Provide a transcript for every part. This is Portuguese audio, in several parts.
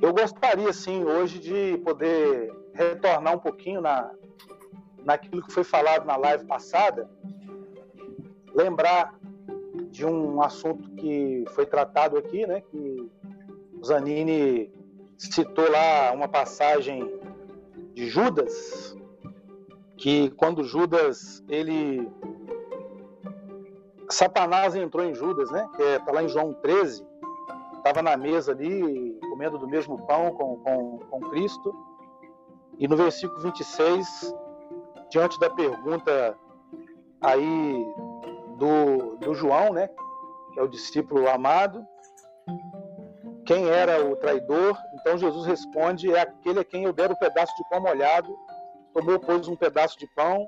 Eu gostaria, sim, hoje de poder retornar um pouquinho na, naquilo que foi falado na live passada, lembrar de um assunto que foi tratado aqui, né? Que o Zanini citou lá uma passagem de Judas, que quando Judas ele Satanás entrou em Judas, né? Que é, lá em João 13, estava na mesa ali comendo do mesmo pão com, com, com Cristo. E no versículo 26, diante da pergunta aí do, do João, né? Que é o discípulo amado, quem era o traidor? Então Jesus responde: é aquele a quem eu der o um pedaço de pão molhado. Tomou, pois, um pedaço de pão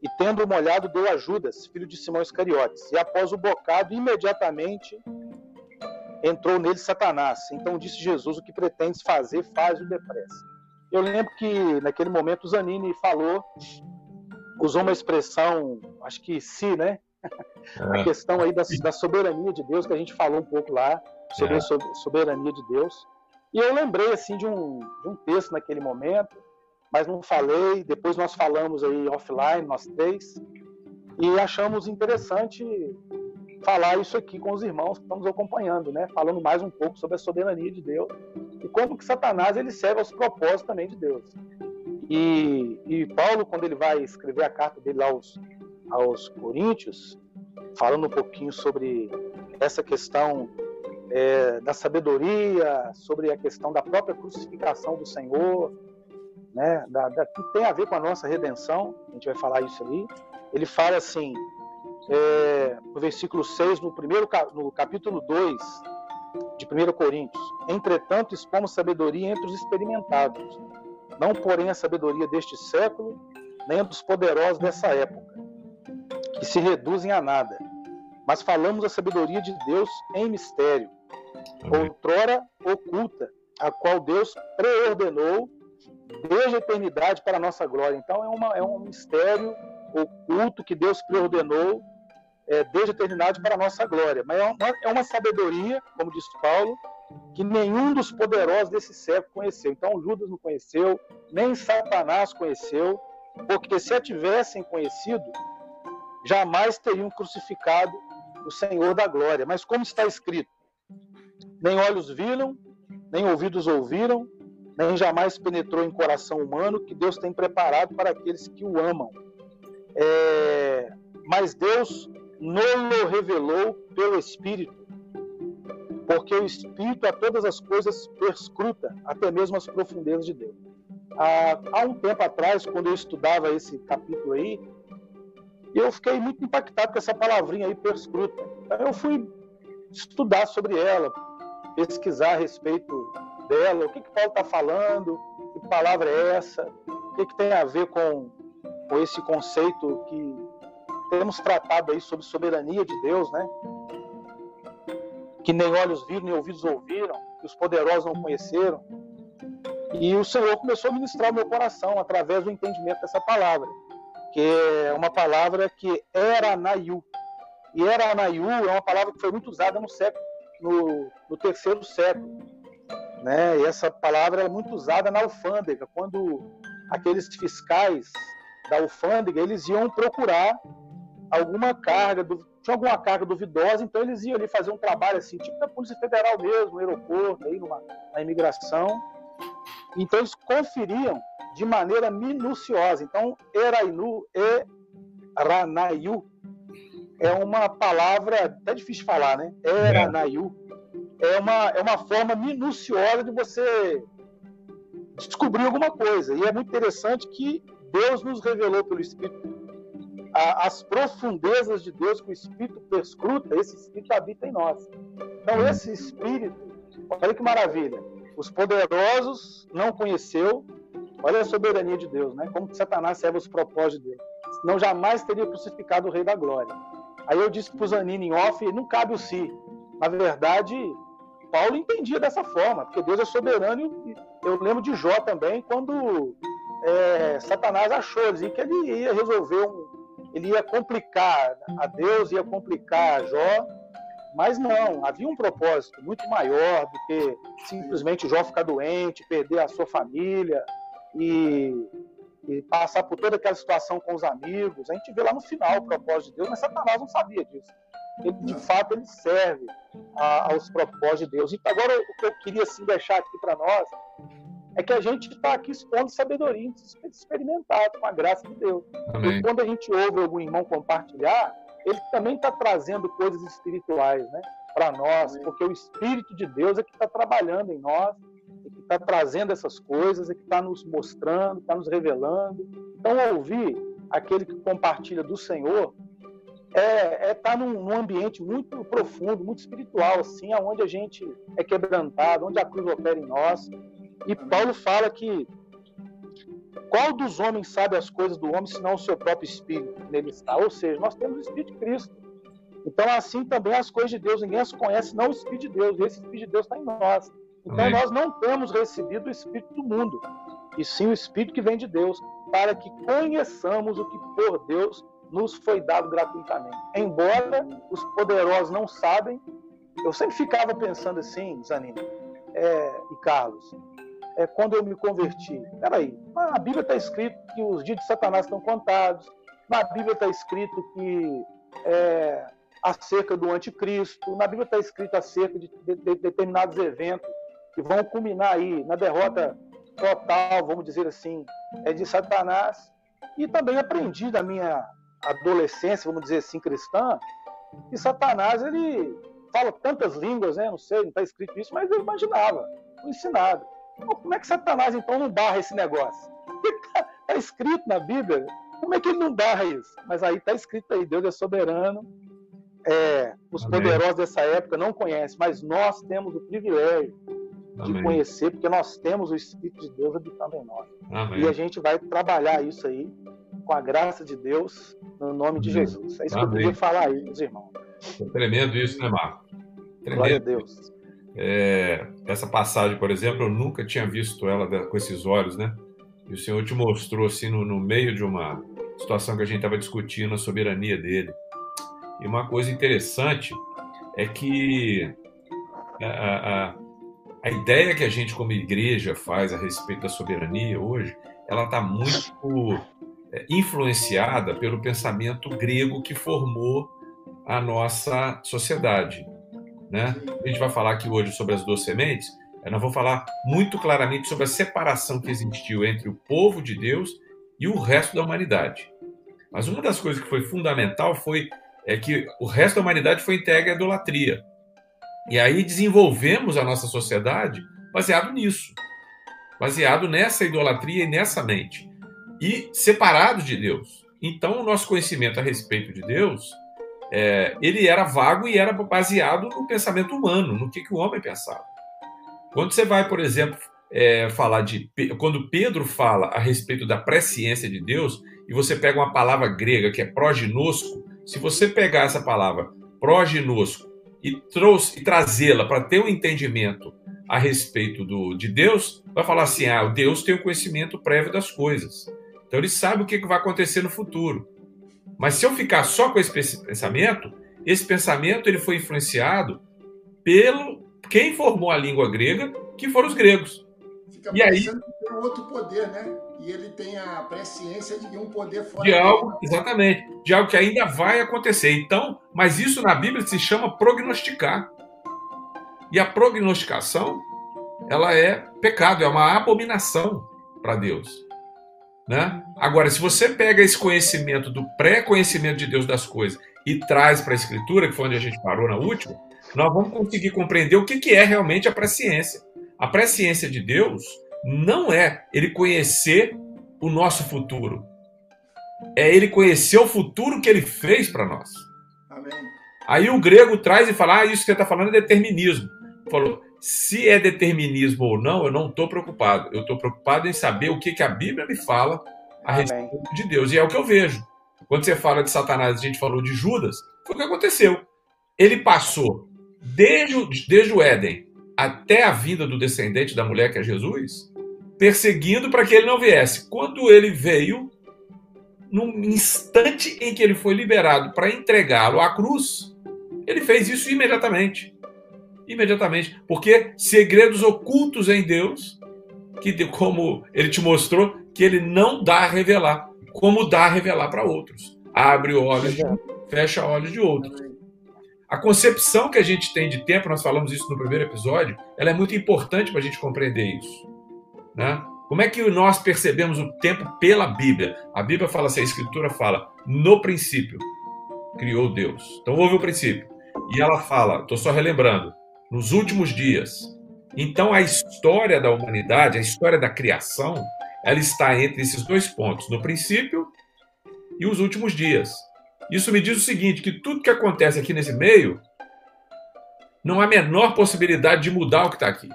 e, tendo molhado, deu a Judas, filho de Simão Iscariotes. E após o bocado, imediatamente entrou nele Satanás. Então disse Jesus: O que pretendes fazer, faz-o depressa. Eu lembro que naquele momento o Zanini falou, usou uma expressão, acho que se, né? a é. questão aí da, da, soberania de Deus, que a gente falou um pouco lá, sobre é. a soberania de Deus. E eu lembrei assim de um, de um texto naquele momento, mas não falei. Depois nós falamos aí offline, nós três, e achamos interessante falar isso aqui com os irmãos que estamos acompanhando, né? Falando mais um pouco sobre a soberania de Deus e como que Satanás ele serve aos propósitos também de Deus. E, e Paulo, quando ele vai escrever a carta dele aos, aos Coríntios, falando um pouquinho sobre essa questão é, da sabedoria, sobre a questão da própria crucificação do Senhor, né, da, da, que tem a ver com a nossa redenção, a gente vai falar isso ali. Ele fala assim, é, no versículo 6, no, primeiro, no capítulo 2 de 1 Coríntios: Entretanto, expomos sabedoria entre os experimentados, não porém a sabedoria deste século, nem a dos poderosos dessa época, que se reduzem a nada. Mas falamos a sabedoria de Deus em mistério, outrora oculta, a qual Deus preordenou desde a eternidade para a nossa glória. Então é, uma, é um mistério oculto que Deus preordenou é, desde a eternidade para a nossa glória. Mas é uma, é uma sabedoria, como diz Paulo, que nenhum dos poderosos desse século conheceu. Então Judas não conheceu, nem Satanás conheceu, porque se a tivessem conhecido, jamais teriam crucificado o Senhor da glória. Mas como está escrito, nem olhos viram, nem ouvidos ouviram, nem jamais penetrou em coração humano que Deus tem preparado para aqueles que o amam. É, mas Deus não revelou pelo Espírito, porque o Espírito a todas as coisas perscruta, até mesmo as profundezas de Deus. Há, um tempo atrás, quando eu estudava esse capítulo aí, eu fiquei muito impactado com essa palavrinha aí, perscruta. Eu fui estudar sobre ela, pesquisar a respeito dela, o que, que Paulo está falando, que palavra é essa, o que, que tem a ver com, com esse conceito que temos tratado aí sobre soberania de Deus, né? Que nem olhos viram, nem ouvidos ouviram, que os poderosos não conheceram. E o Senhor começou a ministrar o meu coração através do entendimento dessa palavra, que é uma palavra que era Naiu. E era Naiu é uma palavra que foi muito usada no século, no, no terceiro século. Né? E essa palavra é muito usada na alfândega, quando aqueles fiscais da alfândega eles iam procurar alguma carga, tinha alguma carga duvidosa, então eles iam ali fazer um trabalho assim, tipo da Polícia Federal mesmo, no aeroporto, aí numa, na imigração. Então eles conferiam de maneira minuciosa. Então, Erainu e Ranayu é uma palavra até difícil de falar, né? Eranayu é uma, é uma forma minuciosa de você descobrir alguma coisa. E é muito interessante que Deus nos revelou pelo Espírito as profundezas de Deus que o Espírito perscruta, esse Espírito habita em nós. Então, esse Espírito, olha que maravilha, os poderosos não conheceu, olha a soberania de Deus, né? Como Satanás serve os propósitos de Deus. Senão jamais teria crucificado o Rei da Glória. Aí eu disse para o Zanini em off, não cabe o si. Na verdade, Paulo entendia dessa forma, porque Deus é soberano. Eu lembro de Jó também, quando é, Satanás achou que ele ia resolver um, ele ia complicar a Deus, ia complicar a Jó, Mas não, havia um propósito muito maior do que simplesmente Jó ficar doente, perder a sua família e, e, passar por toda aquela situação com os amigos. A gente vê lá no final o propósito de Deus, mas Satanás não sabia disso. Ele, de fato, ele serve a, aos propósitos de Deus. Então, agora, o que eu queria assim, deixar aqui para nós é que a gente está aqui expondo sabedoria experimentada com a graça de Deus. Amém. E quando a gente ouve algum irmão compartilhar, ele também está trazendo coisas espirituais né, para nós, porque o Espírito de Deus é que está trabalhando em nós, é que está trazendo essas coisas, é que está nos mostrando, está nos revelando. Então, ouvir aquele que compartilha do Senhor é estar é tá num, num, ambiente muito profundo, muito espiritual, assim, onde a gente é quebrantado, onde a cruz opera em nós. E Paulo fala que qual dos homens sabe as coisas do homem, senão o seu próprio espírito nele está? Ou seja, nós temos o Espírito de Cristo. Então, assim também as coisas de Deus, ninguém as conhece, não o Espírito de Deus. E esse Espírito de Deus está em nós. Então, Amém. nós não temos recebido o Espírito do mundo, e sim o Espírito que vem de Deus, para que conheçamos o que por Deus nos foi dado gratuitamente. Embora os poderosos não sabem, eu sempre ficava pensando assim, Zanini é, e Carlos, é, quando eu me converti. Peraí, na Bíblia está escrito que os dias de Satanás estão contados, na Bíblia está escrito que é, acerca do anticristo, na Bíblia está escrito acerca de, de, de, determinados eventos que vão culminar aí na derrota total, vamos dizer assim, é de Satanás. E também aprendi da minha adolescência, vamos dizer assim, cristã, que Satanás ele fala tantas línguas, né? Não sei, não está escrito isso, mas eu imaginava, ensinado. Como é que Satanás então não barra esse negócio? Está tá escrito na Bíblia. Como é que ele não barra isso? Mas aí está escrito aí, Deus é soberano. É, os Amém. poderosos dessa época não conhecem, mas nós temos o privilégio Amém. de conhecer, porque nós temos o Espírito de Deus habitando em nós. Amém. E a gente vai trabalhar isso aí com a graça de Deus, no nome de Jesus. É isso que eu queria falar aí, meus irmãos. É tremendo isso, né, Marco? Tremendo. Glória a Deus. É, essa passagem, por exemplo, eu nunca tinha visto ela com esses olhos, né? E o Senhor te mostrou assim no, no meio de uma situação que a gente estava discutindo a soberania dele. E uma coisa interessante é que a, a, a ideia que a gente como igreja faz a respeito da soberania hoje, ela está muito é, influenciada pelo pensamento grego que formou a nossa sociedade. Né? A gente vai falar aqui hoje sobre as duas sementes. Eu não vou falar muito claramente sobre a separação que existiu entre o povo de Deus e o resto da humanidade. Mas uma das coisas que foi fundamental foi é que o resto da humanidade foi entregue à idolatria. E aí desenvolvemos a nossa sociedade baseado nisso, baseado nessa idolatria e nessa mente, e separados de Deus. Então, o nosso conhecimento a respeito de Deus é, ele era vago e era baseado no pensamento humano, no que, que o homem pensava. Quando você vai, por exemplo, é, falar de. Quando Pedro fala a respeito da presciência de Deus, e você pega uma palavra grega que é proginosco, se você pegar essa palavra proginosco e, e trazê-la para ter um entendimento a respeito do, de Deus, vai falar assim: ah, Deus tem o conhecimento prévio das coisas. Então ele sabe o que vai acontecer no futuro. Mas se eu ficar só com esse pensamento, esse pensamento ele foi influenciado pelo quem formou a língua grega, que foram os gregos. Fica e aí tem outro poder, né? E ele tem a presciência de um poder fora de algo, exatamente, de algo que ainda vai acontecer. Então, mas isso na Bíblia se chama prognosticar. E a prognosticação, ela é pecado, é uma abominação para Deus. Né? Agora, se você pega esse conhecimento do pré-conhecimento de Deus das coisas e traz para a Escritura, que foi onde a gente parou na última, nós vamos conseguir compreender o que, que é realmente a presciência. A presciência de Deus não é ele conhecer o nosso futuro, é ele conhecer o futuro que ele fez para nós. Amém. Aí o grego traz e fala: Ah, isso que você está falando é determinismo. Falou: se é determinismo ou não, eu não estou preocupado. Eu estou preocupado em saber o que, que a Bíblia me fala a Amém. respeito de Deus. E é o que eu vejo. Quando você fala de Satanás, a gente falou de Judas, foi o que aconteceu. Ele passou desde o, desde o Éden até a vinda do descendente da mulher, que é Jesus, perseguindo para que ele não viesse. Quando ele veio, no instante em que ele foi liberado para entregá-lo à cruz, Ele fez isso imediatamente. Imediatamente. Porque segredos ocultos em Deus, que como ele te mostrou, que ele não dá a revelar, como dá a revelar para outros. Abre olhos de um, fecha olhos de outros. A concepção que a gente tem de tempo, nós falamos isso no primeiro episódio, ela é muito importante para a gente compreender isso. Né? Como é que nós percebemos o tempo pela Bíblia? A Bíblia fala assim, a Escritura fala, no princípio criou Deus. Então houve o princípio. E ela fala, estou só relembrando, nos últimos dias. Então a história da humanidade, a história da criação, ela está entre esses dois pontos, no princípio e os últimos dias. Isso me diz o seguinte, que tudo que acontece aqui nesse meio não há a menor possibilidade de mudar o que está aqui.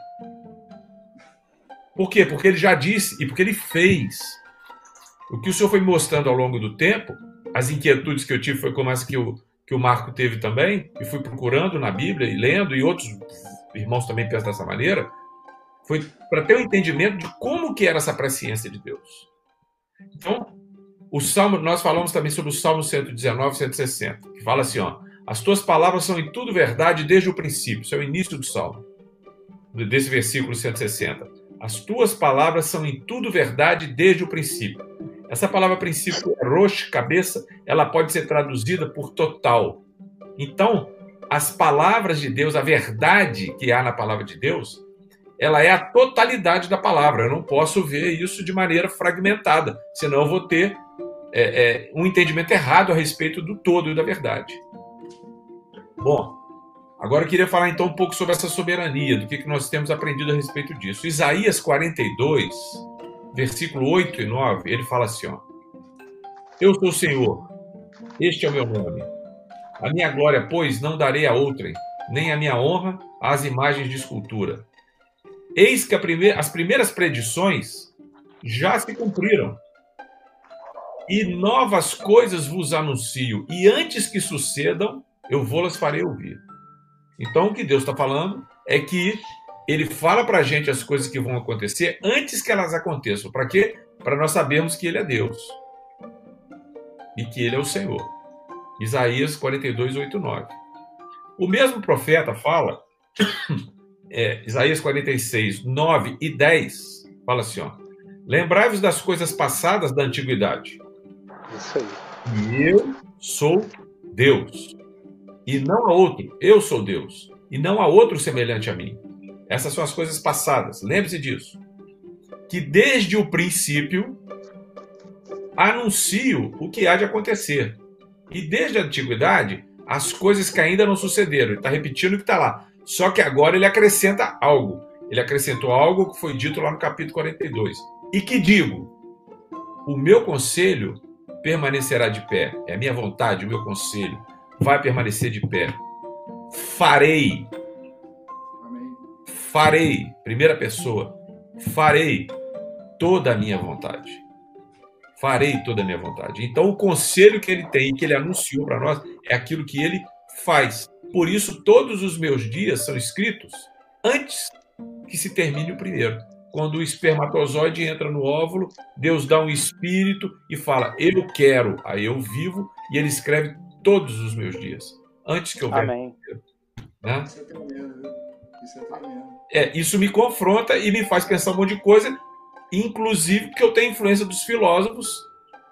Por quê? Porque ele já disse e porque ele fez. O que o senhor foi mostrando ao longo do tempo, as inquietudes que eu tive foi como as que o, que o Marco teve também, e fui procurando na Bíblia e lendo, e outros irmãos também pensam dessa maneira, foi para ter um entendimento de como que era essa presciência de Deus. Então, o Salmo, nós falamos também sobre o Salmo 119, 160, que fala assim, ó, as tuas palavras são em tudo verdade desde o princípio. Isso é o início do Salmo, desse versículo 160. As tuas palavras são em tudo verdade desde o princípio. Essa palavra princípio, rosh, cabeça, ela pode ser traduzida por total. Então, as palavras de Deus, a verdade que há na palavra de Deus, ela é a totalidade da palavra. Eu não posso ver isso de maneira fragmentada, senão eu vou ter é, é, um entendimento errado a respeito do todo e da verdade. Bom, Agora eu queria falar então um pouco sobre essa soberania, do que, que nós temos aprendido a respeito disso. Isaías 42, versículo 8 e 9, ele fala assim: ó, Eu sou o Senhor, este é o meu nome. A minha glória, pois, não darei a outrem, nem a minha honra às imagens de escultura. Eis que as primeiras predições já se cumpriram. E novas coisas vos anuncio, e antes que sucedam, eu vou-las farei ouvir. Então, o que Deus está falando é que ele fala para a gente as coisas que vão acontecer antes que elas aconteçam. Para quê? Para nós sabermos que ele é Deus e que ele é o Senhor. Isaías 42, 8, 9. O mesmo profeta fala, é, Isaías 46, 9 e 10, fala assim: ó, Lembrai-vos das coisas passadas da antiguidade. Isso aí. E eu sou Deus e não há outro. Eu sou Deus e não há outro semelhante a mim. Essas são as coisas passadas. Lembre-se disso. Que desde o princípio anuncio o que há de acontecer. E desde a antiguidade, as coisas que ainda não sucederam. Ele está repetindo o que está lá. Só que agora ele acrescenta algo. Ele acrescentou algo que foi dito lá no capítulo 42. E que digo: o meu conselho permanecerá de pé. É a minha vontade, o meu conselho vai permanecer de pé. Farei. Farei, primeira pessoa, farei toda a minha vontade. Farei toda a minha vontade. Então, o conselho que ele tem, que ele anunciou para nós, é aquilo que ele faz. Por isso, todos os meus dias são escritos antes que se termine o primeiro. Quando o espermatozoide entra no óvulo, Deus dá um espírito e fala: Eu quero, aí eu vivo, e ele escreve todos os meus dias, antes que eu venha. Amém. Né? Isso é, é, isso me confronta e me faz pensar um monte de coisa, inclusive que eu tenho influência dos filósofos,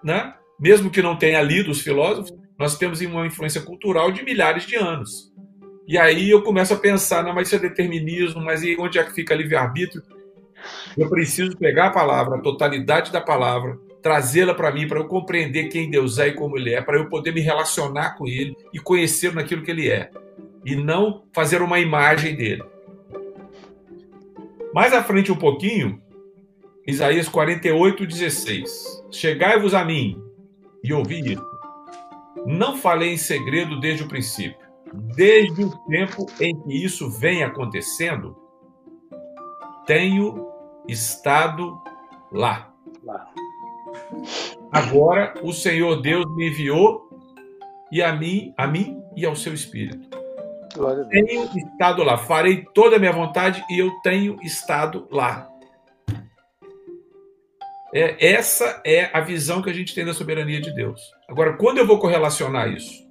né? Mesmo que não tenha lido os filósofos, nós temos uma influência cultural de milhares de anos. E aí eu começo a pensar, não, mas isso é determinismo, mas e onde é que fica livre-arbítrio? Eu preciso pegar a palavra, a totalidade da palavra, trazê-la para mim, para eu compreender quem Deus é e como Ele é, para eu poder me relacionar com Ele e conhecer naquilo que Ele é, e não fazer uma imagem dele. Mais à frente um pouquinho, Isaías 48, 16. Chegai-vos a mim e ouvi isso. Não falei em segredo desde o princípio. Desde o tempo em que isso vem acontecendo, tenho estado lá. Agora o Senhor Deus me enviou e a mim, a mim e ao seu espírito. Tenho estado lá, farei toda a minha vontade e eu tenho estado lá. É, essa é a visão que a gente tem da soberania de Deus. Agora, quando eu vou correlacionar isso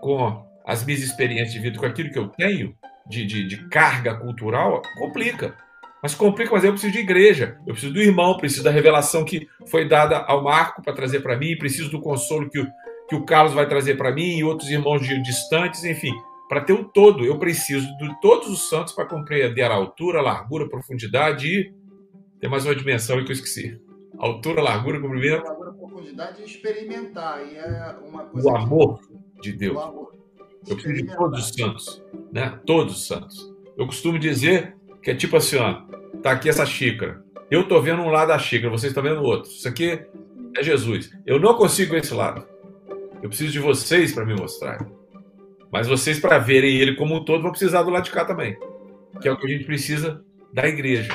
com as minhas experiências de vida com aquilo que eu tenho, de, de, de carga cultural, complica. Mas complica, mas eu preciso de igreja, eu preciso do irmão, preciso da revelação que foi dada ao Marco para trazer para mim, preciso do consolo que o, que o Carlos vai trazer para mim e outros irmãos distantes, enfim. Para ter um todo, eu preciso de todos os santos para compreender a altura, a largura, a profundidade e. Tem mais uma dimensão que eu esqueci. Altura, largura, comprimento. Largura, profundidade e experimentar. E é uma coisa o amor que... de Deus. Amor. Eu preciso de todos os santos. Né? Todos os santos. Eu costumo dizer que é tipo assim, ó, tá aqui essa xícara. Eu tô vendo um lado da xícara, vocês estão vendo o outro. Isso aqui é Jesus. Eu não consigo ver esse lado. Eu preciso de vocês para me mostrar. Mas vocês, para verem ele como um todo, vão precisar do lado de cá também. Que é o que a gente precisa da igreja.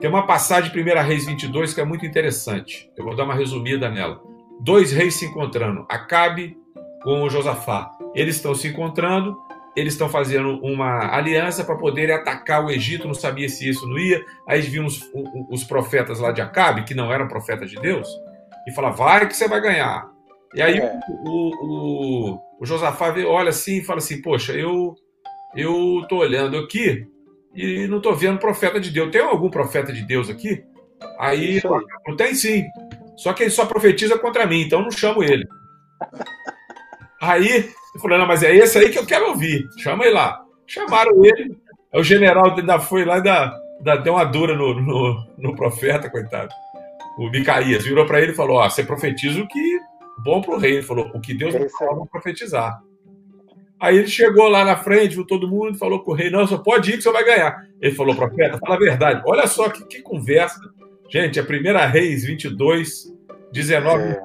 Tem uma passagem de 1 Reis 22 que é muito interessante. Eu vou dar uma resumida nela. Dois reis se encontrando, Acabe com Josafá. Eles estão se encontrando eles estão fazendo uma aliança para poderem atacar o Egito, não sabia se isso não ia. Aí viam os, os, profetas lá de Acabe, que não eram profetas de Deus, e fala: vai que você vai ganhar. E aí é. o, o, o, Josafá olha assim e fala assim: Poxa, eu eu tô olhando aqui e não tô vendo profeta de Deus. Tem algum profeta de Deus aqui? Aí, não tem sim. Só que ele só profetiza contra mim, então não chamo ele. Aí eu falei, não, mas é esse aí que eu quero ouvir. Chama ele lá. Chamaram ele. O general ainda foi lá e ainda, ainda deu uma dura no, no, no profeta, coitado. O Micaías virou para ele e falou: Ó, você profetiza o que bom para o rei. Ele falou: o que Deus não falou, profetizar. Aí ele chegou lá na frente, viu todo mundo, falou com o rei: Não, só pode ir que você vai ganhar. Ele falou: Profeta, fala a verdade. Olha só que, que conversa. Gente, a primeira Reis 22, 19 é.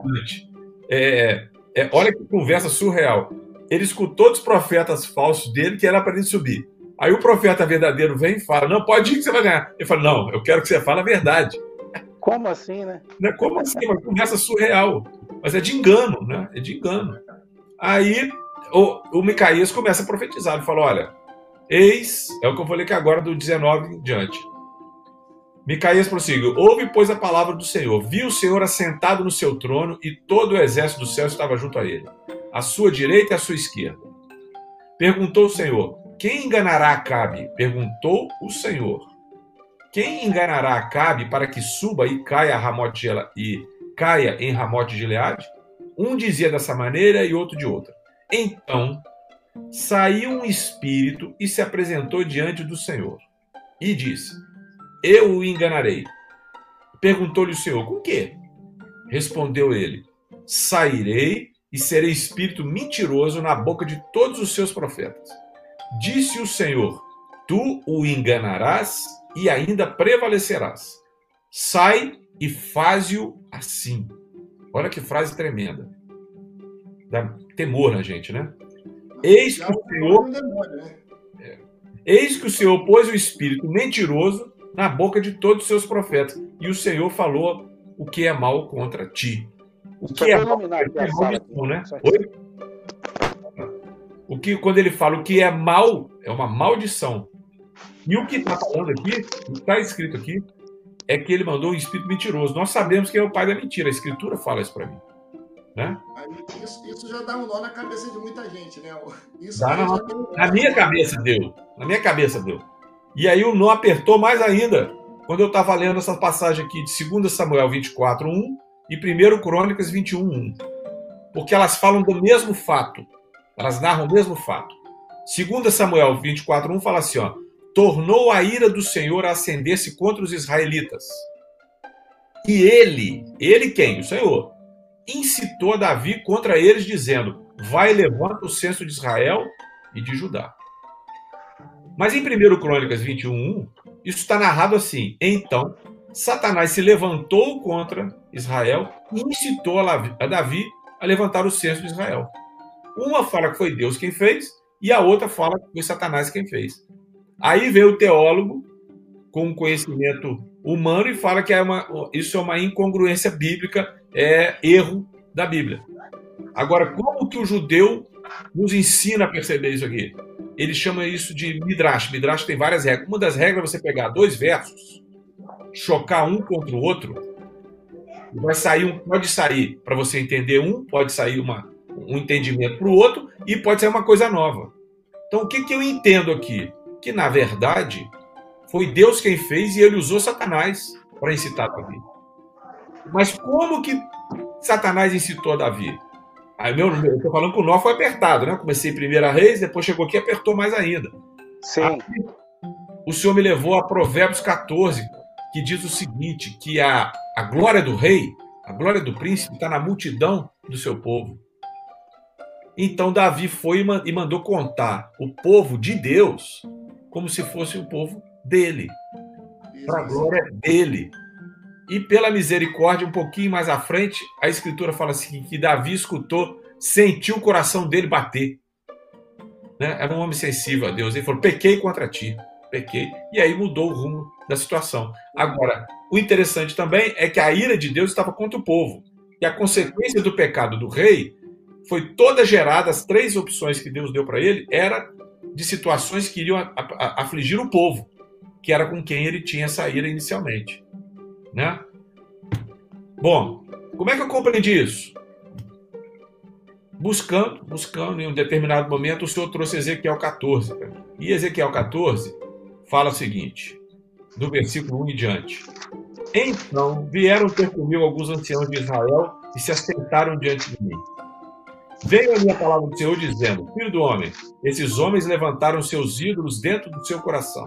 É, é, olha que conversa surreal ele escutou dos profetas falsos dele que era para ele subir. Aí o profeta verdadeiro vem e fala: Não, pode ir que você vai ganhar. Ele fala: Não, eu quero que você fale a verdade. Como assim, né? É como assim? Uma conversa surreal. Mas é de engano, né? É de engano. Aí o, o Micaías começa a profetizar. Ele fala: Olha, eis, é o que eu falei que agora do 19 em diante. Micaías prosseguiu: Ouve, pois, a palavra do Senhor. Viu o Senhor assentado no seu trono e todo o exército do céu estava junto a ele à sua direita e à sua esquerda. Perguntou o Senhor: Quem enganará Acabe? Perguntou o Senhor: Quem enganará Acabe para que suba e caia a Ramote e caia em Ramote de Gileade? Um dizia dessa maneira e outro de outra. Então saiu um espírito e se apresentou diante do Senhor e disse: Eu o enganarei. Perguntou-lhe o Senhor: Com que? Respondeu ele: Sairei e serei espírito mentiroso na boca de todos os seus profetas. Disse o Senhor: Tu o enganarás e ainda prevalecerás. Sai e faze-o assim. Olha que frase tremenda. Dá temor na gente, né? Eis que o Senhor. Né? É. Eis que o Senhor pôs o espírito mentiroso na boca de todos os seus profetas, e o Senhor falou o que é mal contra ti. O que é mal, é maldição, né? Oi? O que, quando ele fala o que é mal, é uma maldição. E o que está falando aqui, o que está escrito aqui, é que ele mandou um espírito mentiroso. Nós sabemos que é o pai da mentira. A escritura fala isso para mim. Né? Isso, isso, já dá um nó na cabeça de muita gente, né? Isso dá na, na minha cabeça deu. Na minha cabeça deu. E aí o nó apertou mais ainda quando eu estava lendo essa passagem aqui de 2 Samuel 24, 1 e 1 Crônicas 21, 1. Porque elas falam do mesmo fato. Elas narram o mesmo fato. 2 Samuel 24, 1 fala assim: ó, tornou a ira do Senhor a acender-se contra os israelitas. E ele, ele quem? O Senhor, incitou Davi contra eles, dizendo: Vai, levanta o censo de Israel e de Judá. Mas em 1 Crônicas 21, 1, isso está narrado assim: Então Satanás se levantou contra Israel e incitou a Davi a levantar o censo de Israel. Uma fala que foi Deus quem fez e a outra fala que foi Satanás quem fez. Aí veio o teólogo com conhecimento humano e fala que é uma, isso é uma incongruência bíblica, é erro da Bíblia. Agora, como que o judeu nos ensina a perceber isso aqui? Ele chama isso de Midrash. Midrash tem várias regras. Uma das regras é você pegar dois versos chocar um contra o outro, vai sair um, pode sair para você entender um, pode sair uma um entendimento para o outro e pode ser uma coisa nova. Então, o que, que eu entendo aqui? Que, na verdade, foi Deus quem fez e ele usou Satanás para incitar Davi. Mas como que Satanás incitou Davi? Aí meu, eu estou falando que o nó foi apertado, né? Comecei primeira reis, depois chegou aqui e apertou mais ainda. Sim. O Senhor me levou a Provérbios 14, que diz o seguinte: que a, a glória do rei, a glória do príncipe, está na multidão do seu povo. Então Davi foi e mandou contar o povo de Deus como se fosse o povo dele, para a glória dele. E pela misericórdia, um pouquinho mais à frente, a escritura fala assim: que Davi escutou, sentiu o coração dele bater. Né? Era um homem sensível a Deus. Ele falou: pequei contra ti, pequei. E aí mudou o rumo da situação. Agora, o interessante também é que a ira de Deus estava contra o povo. E a consequência do pecado do rei foi toda gerada, as três opções que Deus deu para ele, era de situações que iriam afligir o povo, que era com quem ele tinha ira inicialmente. Né? Bom, como é que eu compreendi isso? Buscando, buscando, em um determinado momento, o Senhor trouxe Ezequiel 14. E Ezequiel 14 fala o seguinte, do versículo 1 em diante. Então vieram ter comigo alguns anciãos de Israel e se assentaram diante de mim. Veio a minha palavra do Senhor dizendo: Filho do homem, esses homens levantaram seus ídolos dentro do seu coração.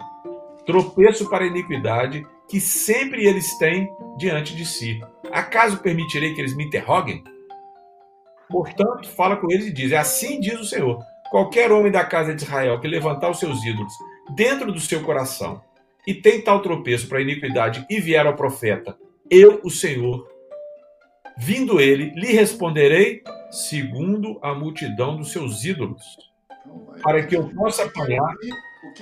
Tropeço para a iniquidade que sempre eles têm diante de si. Acaso permitirei que eles me interroguem? Portanto, fala com eles e diz: Assim diz o Senhor: qualquer homem da casa de Israel que levantar os seus ídolos dentro do seu coração e tem tal tropeço para a iniquidade e vier ao profeta, eu, o Senhor, vindo ele, lhe responderei segundo a multidão dos seus ídolos, para que eu possa apanhar.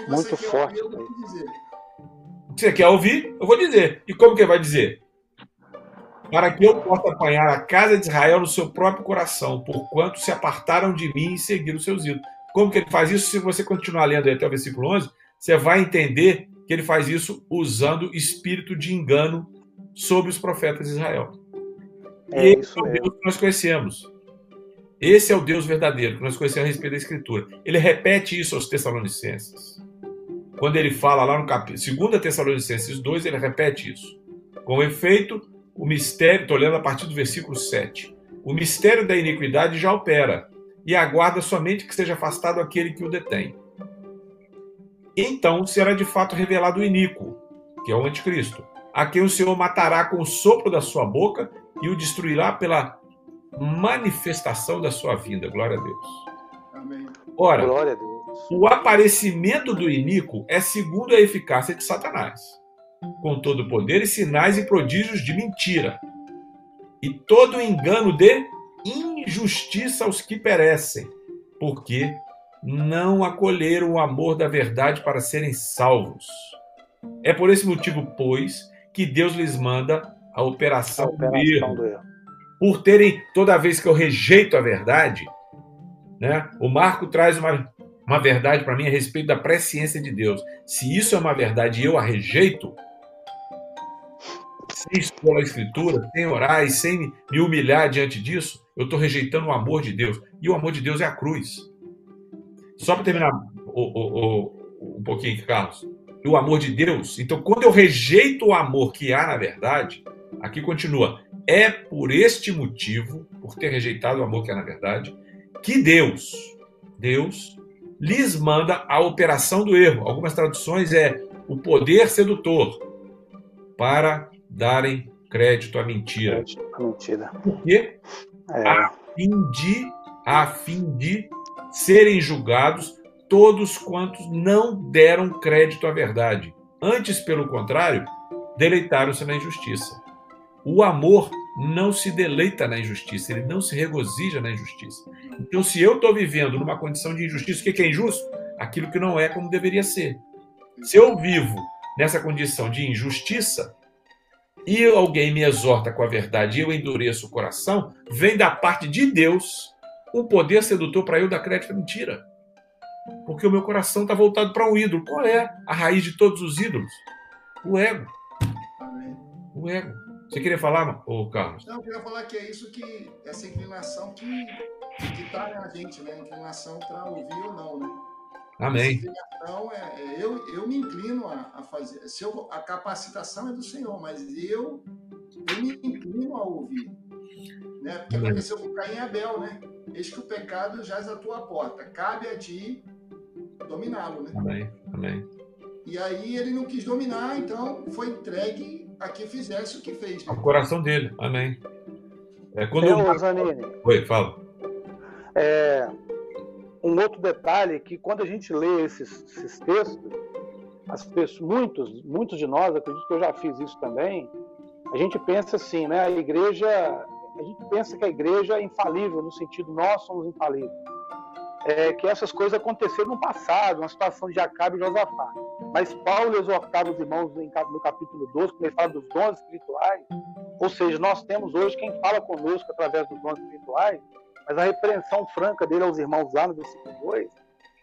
Muito forte. O que você quer ouvir? Eu vou dizer. E como que ele vai dizer? Para que eu possa apanhar a casa de Israel no seu próprio coração, porquanto se apartaram de mim e seguiram os seus ídolos. Como que ele faz isso? Se você continuar lendo até o versículo 11, você vai entender que ele faz isso usando espírito de engano sobre os profetas de Israel. É Esse é o Deus que nós conhecemos. Esse é o Deus verdadeiro que nós conhecemos a respeito da Escritura. Ele repete isso aos Tessalonicenses. Quando ele fala lá no capítulo 2 Tessalonicenses 2, ele repete isso. Com efeito, o mistério, estou lendo a partir do versículo 7. O mistério da iniquidade já opera e aguarda somente que seja afastado aquele que o detém então será de fato revelado o iníquo, que é o anticristo, a quem o Senhor matará com o sopro da sua boca e o destruirá pela manifestação da sua vinda. Glória a Deus. Amém. Ora, Glória a Deus. o aparecimento do iníquo é segundo a eficácia de Satanás, com todo o poder e sinais e prodígios de mentira, e todo o engano de injustiça aos que perecem, porque não acolheram o amor da verdade para serem salvos. É por esse motivo, pois, que Deus lhes manda a operação, a operação do, erro. Por terem, toda vez que eu rejeito a verdade, né, o Marco traz uma, uma verdade para mim a respeito da presciência de Deus. Se isso é uma verdade e eu a rejeito, sem expor a Escritura, sem orar e sem me humilhar diante disso, eu estou rejeitando o amor de Deus. E o amor de Deus é a cruz. Só para terminar o, o, o, um pouquinho Carlos. O amor de Deus. Então, quando eu rejeito o amor que há na verdade, aqui continua. É por este motivo, por ter rejeitado o amor que há na verdade, que Deus, Deus, lhes manda a operação do erro. Algumas traduções é o poder sedutor para darem crédito à mentira. Mentira. Por quê? É. A fim de, a fim de serem julgados todos quantos não deram crédito à verdade. Antes, pelo contrário, deleitaram-se na injustiça. O amor não se deleita na injustiça, ele não se regozija na injustiça. Então, se eu estou vivendo numa condição de injustiça, o que é injusto? Aquilo que não é como deveria ser. Se eu vivo nessa condição de injustiça e alguém me exorta com a verdade e eu endureço o coração, vem da parte de Deus o poder sedutor para eu dar crédito é mentira. Porque o meu coração está voltado para um ídolo. Qual é a raiz de todos os ídolos? O ego. O ego. Você queria falar, ô Carlos? Não, eu queria falar que é isso que, essa inclinação que está na gente, né? Inclinação para ouvir ou não, né? Amém. Então, é, é, eu, eu me inclino a, a fazer. Se eu, a capacitação é do Senhor, mas eu, eu me inclino a ouvir. Né? Porque Amém. aconteceu com Caim e Abel, né? Eis que o pecado jaz à tua porta. Cabe a ti dominá-lo, né? Amém. Amém. E aí ele não quis dominar, então foi entregue a que fizesse o que fez. né? O coração dele. Amém. É quando. Eu, Zanini, Oi, fala. é, um outro detalhe é que quando a gente lê esses, esses textos, as pessoas, muitos, muitos de nós, acredito que eu já fiz isso também, a gente pensa assim, né? A igreja, a gente pensa que a igreja é infalível no sentido nós somos infalíveis. É, que essas coisas aconteceram no passado, uma situação de Acabe e Josafá. Mas Paulo exortava os irmãos no capítulo 12, quando ele fala dos dons espirituais, ou seja, nós temos hoje quem fala conosco através dos dons espirituais, mas a repreensão franca dele aos irmãos lá no versículo 2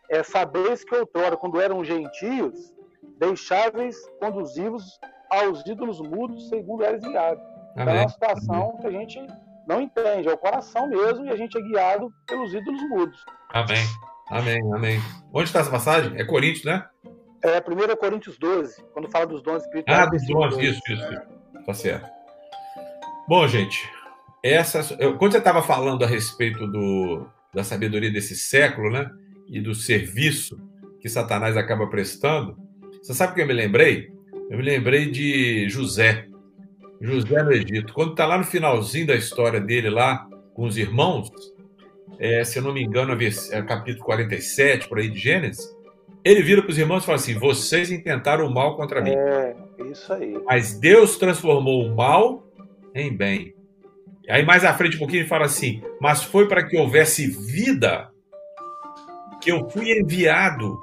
é sabeis que outrora, quando eram gentios, deixáveis conduzivos aos ídolos mudos segundo eres guiados. Então é uma situação que a gente não entende, é o coração mesmo, e a gente é guiado pelos ídolos mudos. Amém. Amém. Amém. Onde está essa passagem? É Coríntios, né? É 1 Coríntios 12, quando fala dos dons espirituais. Ah, dos versículo dons. 12. Isso, isso, isso. Tá certo. Bom, gente, essa, eu- quando você estava falando a respeito do, da sabedoria desse século, né? E do serviço que Satanás acaba prestando, você sabe o que eu me lembrei? Eu me lembrei de José. José no Egito. Quando está lá no finalzinho da história dele, lá com os irmãos, é, se eu não me engano, vers- é capítulo 47, por aí de Gênesis, ele vira para os irmãos e fala assim: Vocês intentaram o mal contra mim. É, isso aí. Mas Deus transformou o mal em bem. Aí mais à frente um pouquinho ele fala assim: Mas foi para que houvesse vida que eu fui enviado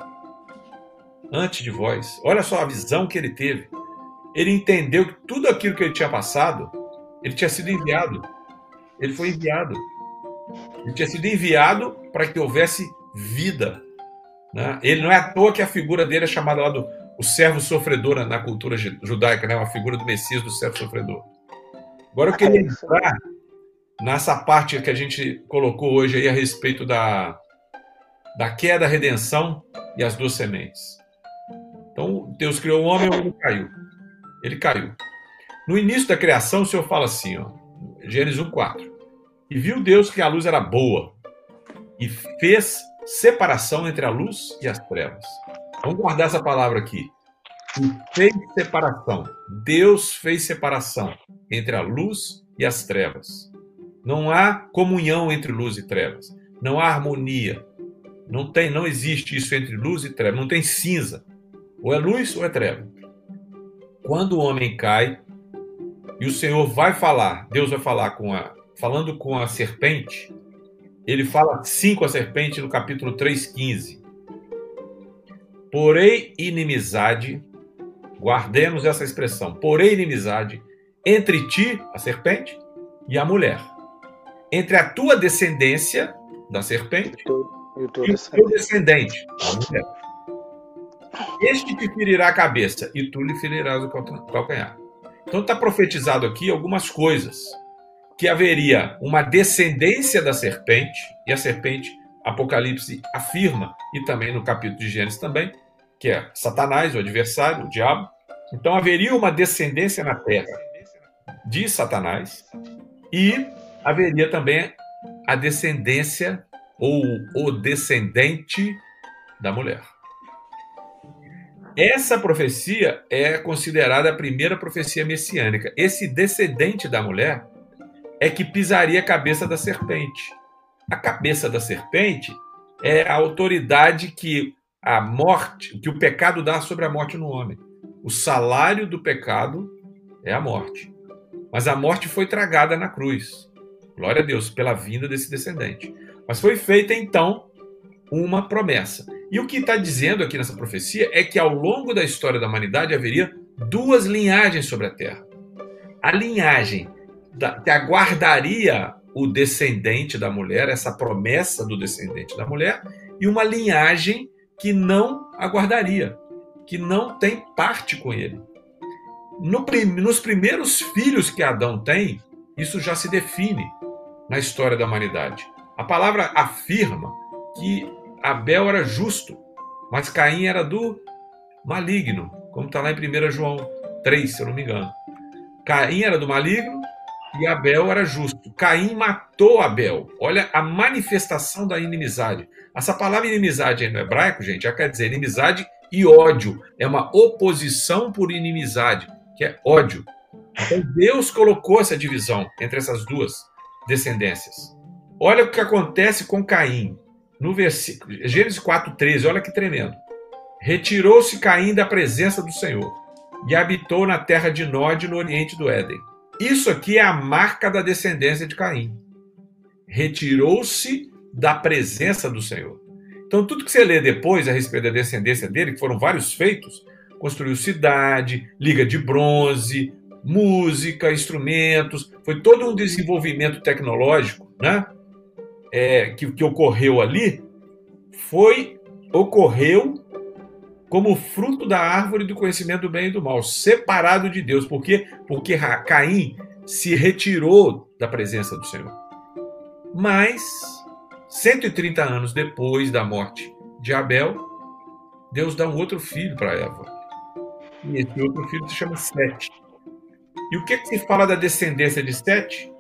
antes de vós. Olha só a visão que ele teve. Ele entendeu que tudo aquilo que ele tinha passado, ele tinha sido enviado. Ele foi enviado. Ele tinha sido enviado para que houvesse vida. né? Ele não é à toa que a figura dele é chamada lá do o servo sofredor na- na cultura ju- judaica, né? uma figura do Messias do servo sofredor. Agora eu queria isso. entrar nessa parte que a gente colocou hoje aí a respeito da, da queda, redenção e as duas sementes. Então, Deus criou o homem e o homem caiu. Ele caiu. No início da criação, o Senhor fala assim, ó, Gênesis 1:4. E viu Deus que a luz era boa e fez separação entre a luz e as trevas. Vamos guardar essa palavra aqui. E fez separação. Deus fez separação entre a luz e as trevas. Não há comunhão entre luz e trevas. Não há harmonia. Não tem, não existe isso entre luz e trevas. Não tem cinza. Ou é luz ou é treva. Quando o homem cai e o Senhor vai falar, Deus vai falar com a falando com a serpente, ele fala assim com a serpente no capítulo 3:15. Porém inimizade, guardemos essa expressão, porém inimizade entre ti, a serpente, e a mulher. Entre a tua descendência da serpente E o teu descendente, a mulher. Este te ferirá a cabeça e tu lhe ferirás o calca- calcanhar. Então está profetizado aqui algumas coisas. Que haveria uma descendência da serpente, e a serpente, Apocalipse afirma, e também no capítulo de Gênesis também, que é Satanás, o adversário, o diabo. Então haveria uma descendência na terra de Satanás, e haveria também a descendência ou o descendente da mulher. Essa profecia é considerada a primeira profecia messiânica. Esse descendente da mulher é que pisaria a cabeça da serpente. A cabeça da serpente é a autoridade que a morte, que o pecado dá sobre a morte no homem. O salário do pecado é a morte. Mas a morte foi tragada na cruz. Glória a Deus pela vinda desse descendente. Mas foi feita então uma promessa. E o que está dizendo aqui nessa profecia é que ao longo da história da humanidade haveria duas linhagens sobre a Terra. A linhagem da, que aguardaria o descendente da mulher, essa promessa do descendente da mulher, e uma linhagem que não aguardaria, que não tem parte com ele. No nos primeiros filhos que Adão tem, isso já se define na história da humanidade. A palavra afirma que Abel era justo, mas Caim era do maligno, como está lá em 1 João 3, se eu não me engano. Caim era do maligno e Abel era justo. Caim matou Abel. Olha a manifestação da inimizade. Essa palavra inimizade no hebraico, gente, já quer dizer inimizade e ódio. É uma oposição por inimizade, que é ódio. Então Deus colocou essa divisão entre essas duas descendências. Olha o que acontece com Caim. No versículo Gênesis 4:13, olha que tremendo. Retirou-se Caim da presença do Senhor e habitou na terra de Nod, no oriente do Éden. Isso aqui é a marca da descendência de Caim. Retirou-se da presença do Senhor. Então, tudo que você lê depois a respeito da descendência dele, que foram vários feitos, construiu cidade, liga de bronze, música, instrumentos, foi todo um desenvolvimento tecnológico, né? É, que, que ocorreu ali, foi ocorreu como fruto da árvore do conhecimento do bem e do mal, separado de Deus. Por quê? Porque Caim se retirou da presença do Senhor. Mas, 130 anos depois da morte de Abel, Deus dá um outro filho para Eva. E esse outro filho se chama Sete. E o que, que se fala da descendência de Sete?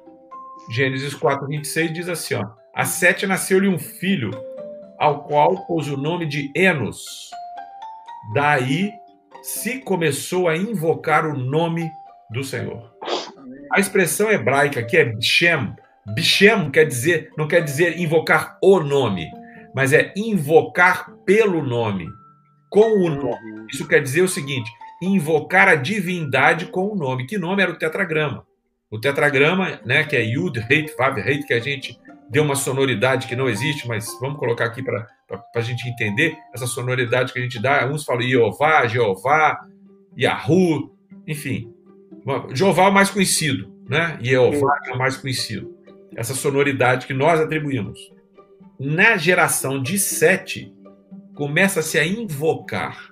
Gênesis 4, 26 diz assim: ó, A Sete nasceu-lhe um filho, ao qual pôs o nome de Enos Daí se começou a invocar o nome do Senhor. A expressão hebraica que é Bishem, Bishem quer dizer, não quer dizer invocar o nome, mas é invocar pelo nome, com o nome. Isso quer dizer o seguinte: invocar a divindade com o nome. Que nome era o tetragrama? O tetragrama, né, que é Yud, Reit, Vav, Reit, que a gente deu uma sonoridade que não existe, mas vamos colocar aqui para a gente entender essa sonoridade que a gente dá. Uns falam Jeová, Jeová, Yahu, enfim. Jeová é o mais conhecido, né? Jeová é o mais conhecido. Essa sonoridade que nós atribuímos. Na geração de Sete, começa-se a invocar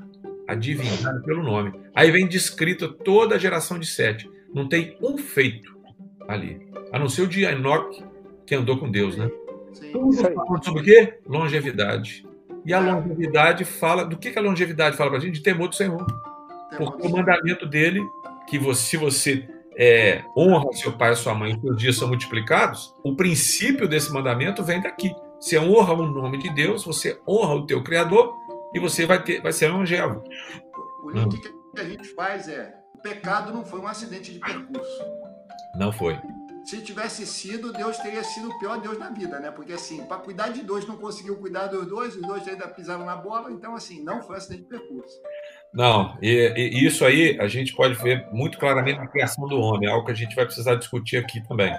a divindade pelo nome. Aí vem descrita toda a geração de Sete. Não tem um feito ali, a não ser o de Enoque, que andou com Deus, né? Sim. Sobre o quê? Longevidade. E a longevidade fala. Do que, que a longevidade fala para a gente? De temor do Senhor. Porque o mandamento dele, que você, se você é, honra seu pai e sua mãe, os seus dias são multiplicados, o princípio desse mandamento vem daqui. Você honra o nome de Deus, você honra o teu Criador e você vai, ter, vai ser longevo. O link hum. que a gente faz é: o pecado não foi um acidente de percurso. Não foi se tivesse sido, Deus teria sido o pior Deus na vida, né? Porque assim, para cuidar de dois, não conseguiu cuidar dos dois, os dois ainda pisaram na bola, então assim, não foi acidente de percurso. Não, e, e, isso aí a gente pode ver muito claramente na criação do homem, algo que a gente vai precisar discutir aqui também.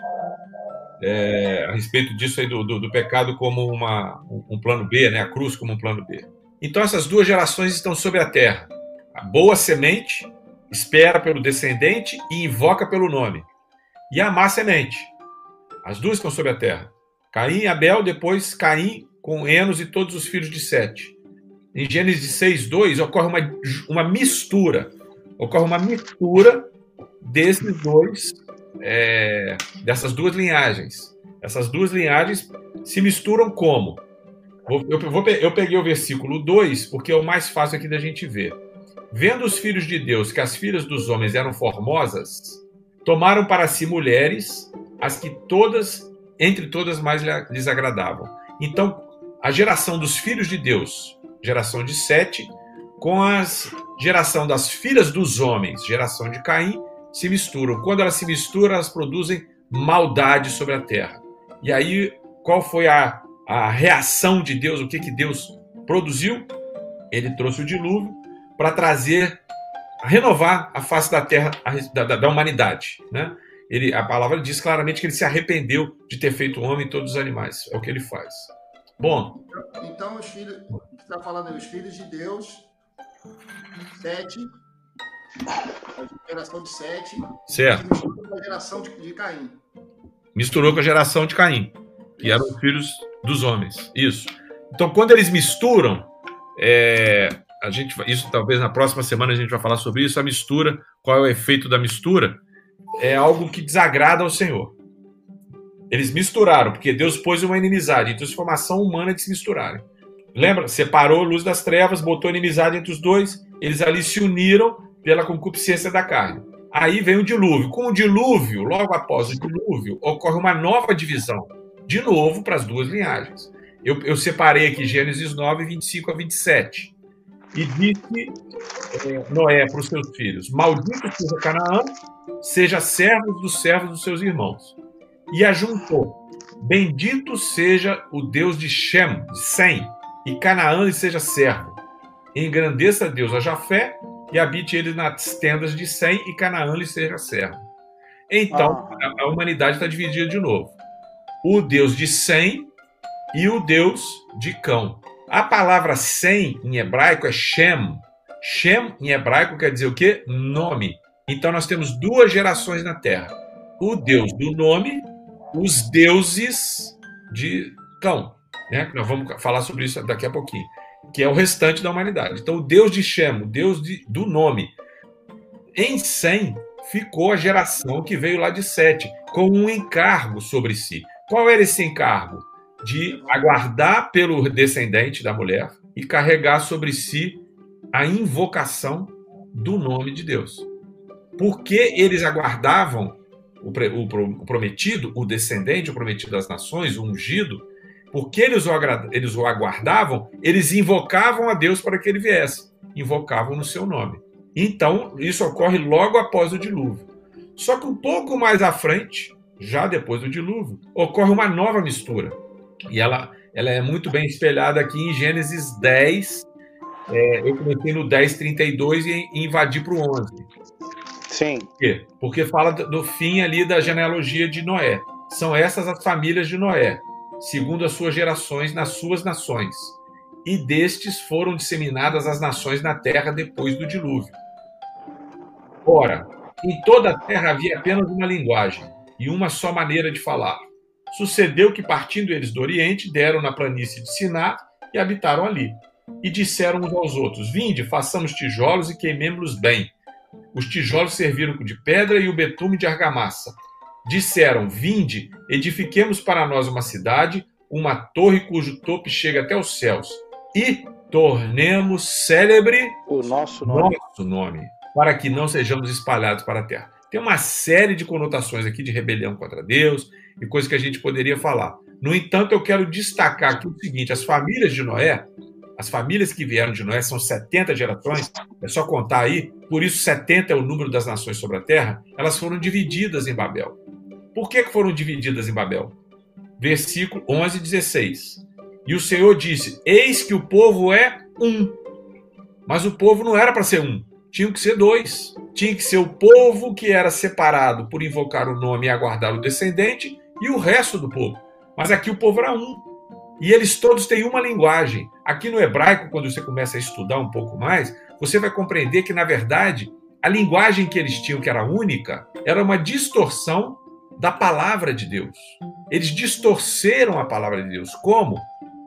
É, a respeito disso aí do, do, do pecado como uma, um, um plano B, né? a cruz como um plano B. Então essas duas gerações estão sobre a terra. A boa semente espera pelo descendente e invoca pelo nome e a má semente. As duas estão sobre a terra. Caim e Abel, depois Caim com Enos e todos os filhos de Sete. Em Gênesis 6, 2, ocorre uma, uma mistura. Ocorre uma mistura desses dois, é, dessas duas linhagens. Essas duas linhagens se misturam como? Eu, eu, eu peguei o versículo 2, porque é o mais fácil aqui da gente ver. Vendo os filhos de Deus que as filhas dos homens eram formosas, Tomaram para si mulheres, as que todas, entre todas, mais lhes agradavam. Então, a geração dos filhos de Deus, geração de Sete, com a geração das filhas dos homens, geração de Caim, se misturam. Quando elas se misturam, elas produzem maldade sobre a terra. E aí, qual foi a, a reação de Deus? O que, que Deus produziu? Ele trouxe o dilúvio para trazer renovar a face da terra, da, da, da humanidade. Né? Ele, a palavra diz claramente que ele se arrependeu de ter feito o homem e todos os animais. É o que ele faz. Bom. Então, os filhos, que está falando aí, os filhos de Deus, sete, a geração de sete, certo. misturou com a geração de, de Caim. Misturou com a geração de Caim, que Isso. eram os filhos dos homens. Isso. Então, quando eles misturam, é, a gente isso talvez na próxima semana a gente vai falar sobre isso, a mistura, qual é o efeito da mistura? É algo que desagrada ao Senhor. Eles misturaram, porque Deus pôs uma inimizade, então formação humana de se misturarem. Lembra? Separou a luz das trevas, botou inimizade entre os dois, eles ali se uniram pela concupiscência da carne. Aí vem o dilúvio. Com o dilúvio, logo após o dilúvio, ocorre uma nova divisão, de novo para as duas linhagens. Eu, eu, separei aqui Gênesis 9, 25 a 27. E disse é, Noé para os seus filhos: Maldito seja Canaã, seja servo dos servos dos seus irmãos. E ajuntou: Bendito seja o Deus de Shem, de Sem, e Canaã lhe seja servo. Engrandeça Deus a Jafé e habite ele nas tendas de Sem, e Canaã lhe seja servo. Então, ah. a, a humanidade está dividida de novo. O Deus de Sem e o Deus de Cão. A palavra Sem em hebraico é Shem. Shem em hebraico quer dizer o quê? Nome. Então nós temos duas gerações na Terra: o Deus do nome, os deuses de Cão. Né? Nós vamos falar sobre isso daqui a pouquinho, que é o restante da humanidade. Então, o Deus de Shem, o Deus de, do nome. Em Sem ficou a geração que veio lá de Sete, com um encargo sobre si. Qual era esse encargo? De aguardar pelo descendente da mulher e carregar sobre si a invocação do nome de Deus. Porque eles aguardavam o, prometido, o descendente, o prometido das nações, o ungido, porque eles o, eles o aguardavam, eles invocavam a Deus para que ele viesse. Invocavam no seu nome. Então, isso ocorre logo após o dilúvio. Só que um pouco mais à frente, já depois do dilúvio, ocorre uma nova mistura. E ela, ela é muito bem espelhada aqui em Gênesis 10. É, eu comecei no 10, 32 e, e invadi para o 11. Sim. Por quê? Porque fala do fim ali da genealogia de Noé. São essas as famílias de Noé segundo as suas gerações, nas suas nações. E destes foram disseminadas as nações na terra depois do dilúvio. Ora, em toda a terra havia apenas uma linguagem e uma só maneira de falar. Sucedeu que, partindo eles do Oriente, deram na planície de Siná e habitaram ali. E disseram uns aos outros: Vinde, façamos tijolos e queimemos-los bem. Os tijolos serviram de pedra e o betume de argamassa disseram: Vinde, edifiquemos para nós uma cidade, uma torre cujo topo chega até os céus, e tornemos célebre o nosso nome. nosso nome, para que não sejamos espalhados para a terra. Tem uma série de conotações aqui de rebelião contra Deus e coisas que a gente poderia falar. No entanto, eu quero destacar aqui o seguinte: as famílias de Noé, as famílias que vieram de Noé são 70 gerações, é só contar aí, por isso 70 é o número das nações sobre a terra, elas foram divididas em Babel. Por que foram divididas em Babel? Versículo 11 e 16. E o Senhor disse: Eis que o povo é um. Mas o povo não era para ser um, tinha que ser dois. Tinha que ser o povo que era separado por invocar o nome e aguardar o descendente, e o resto do povo. Mas aqui o povo era um. E eles todos têm uma linguagem. Aqui no hebraico, quando você começa a estudar um pouco mais, você vai compreender que, na verdade, a linguagem que eles tinham, que era única, era uma distorção da palavra de Deus. Eles distorceram a palavra de Deus. Como?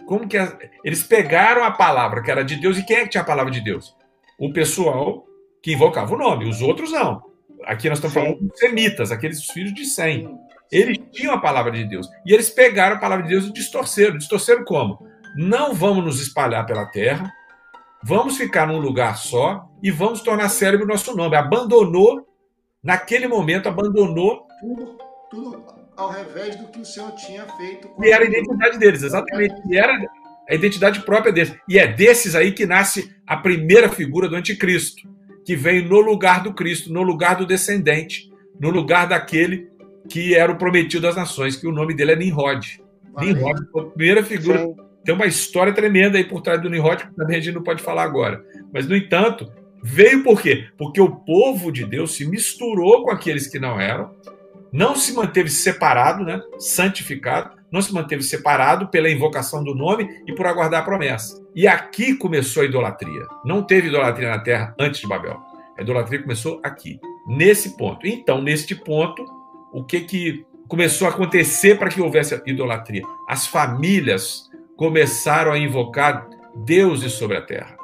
Como que a... eles pegaram a palavra que era de Deus e quem é que tinha a palavra de Deus? O pessoal que invocava o nome, os outros não. Aqui nós estamos Sim. falando dos semitas, aqueles filhos de Sem. Eles tinham a palavra de Deus e eles pegaram a palavra de Deus e distorceram. Distorceram como? Não vamos nos espalhar pela terra, vamos ficar num lugar só e vamos tornar célebre o nosso nome. Abandonou, naquele momento, abandonou tudo ao revés do que o Senhor tinha feito. E era a identidade deles, exatamente. E era a identidade própria deles. E é desses aí que nasce a primeira figura do anticristo, que veio no lugar do Cristo, no lugar do descendente, no lugar daquele que era o prometido das nações, que o nome dele é Nimrod. Valeu. Nimrod foi a primeira figura. Sim. Tem uma história tremenda aí por trás do Nimrod, que também a gente não pode falar agora. Mas, no entanto, veio por quê? Porque o povo de Deus se misturou com aqueles que não eram, não se manteve separado, né, santificado, não se manteve separado pela invocação do nome e por aguardar a promessa. E aqui começou a idolatria. Não teve idolatria na terra antes de Babel. A idolatria começou aqui, nesse ponto. Então, neste ponto, o que que começou a acontecer para que houvesse idolatria? As famílias começaram a invocar deuses sobre a terra.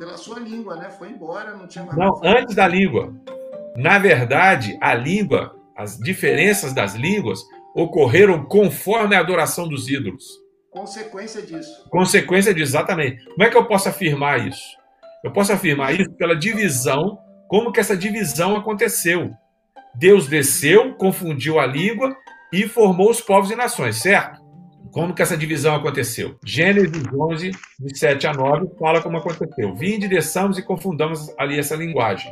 Pela sua língua, né? Foi embora, não tinha mais. Não, antes da língua. Na verdade, a língua as diferenças das línguas ocorreram conforme a adoração dos ídolos. Consequência disso. Consequência disso, exatamente. Como é que eu posso afirmar isso? Eu posso afirmar isso pela divisão, como que essa divisão aconteceu. Deus desceu, confundiu a língua e formou os povos e nações, certo? Como que essa divisão aconteceu? Gênesis 11, de 7 a 9, fala como aconteceu. Vinde, desçamos e confundamos ali essa linguagem.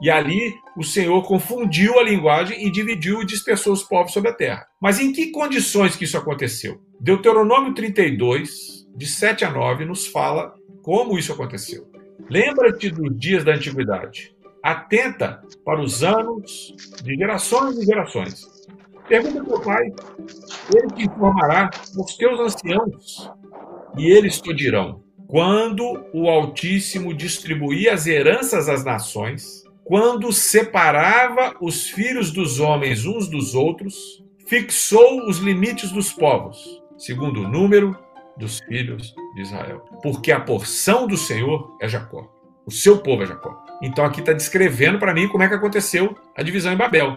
E ali o Senhor confundiu a linguagem e dividiu e dispersou os povos sobre a terra. Mas em que condições que isso aconteceu? Deuteronômio 32, de 7 a 9, nos fala como isso aconteceu. Lembra-te dos dias da antiguidade. Atenta para os anos de gerações e gerações Pergunta ao teu pai, ele te informará os teus anciãos, e eles te dirão: quando o Altíssimo distribuía as heranças às nações, quando separava os filhos dos homens uns dos outros, fixou os limites dos povos, segundo o número dos filhos de Israel. Porque a porção do Senhor é Jacó, o seu povo é Jacó. Então aqui está descrevendo para mim como é que aconteceu a divisão em Babel.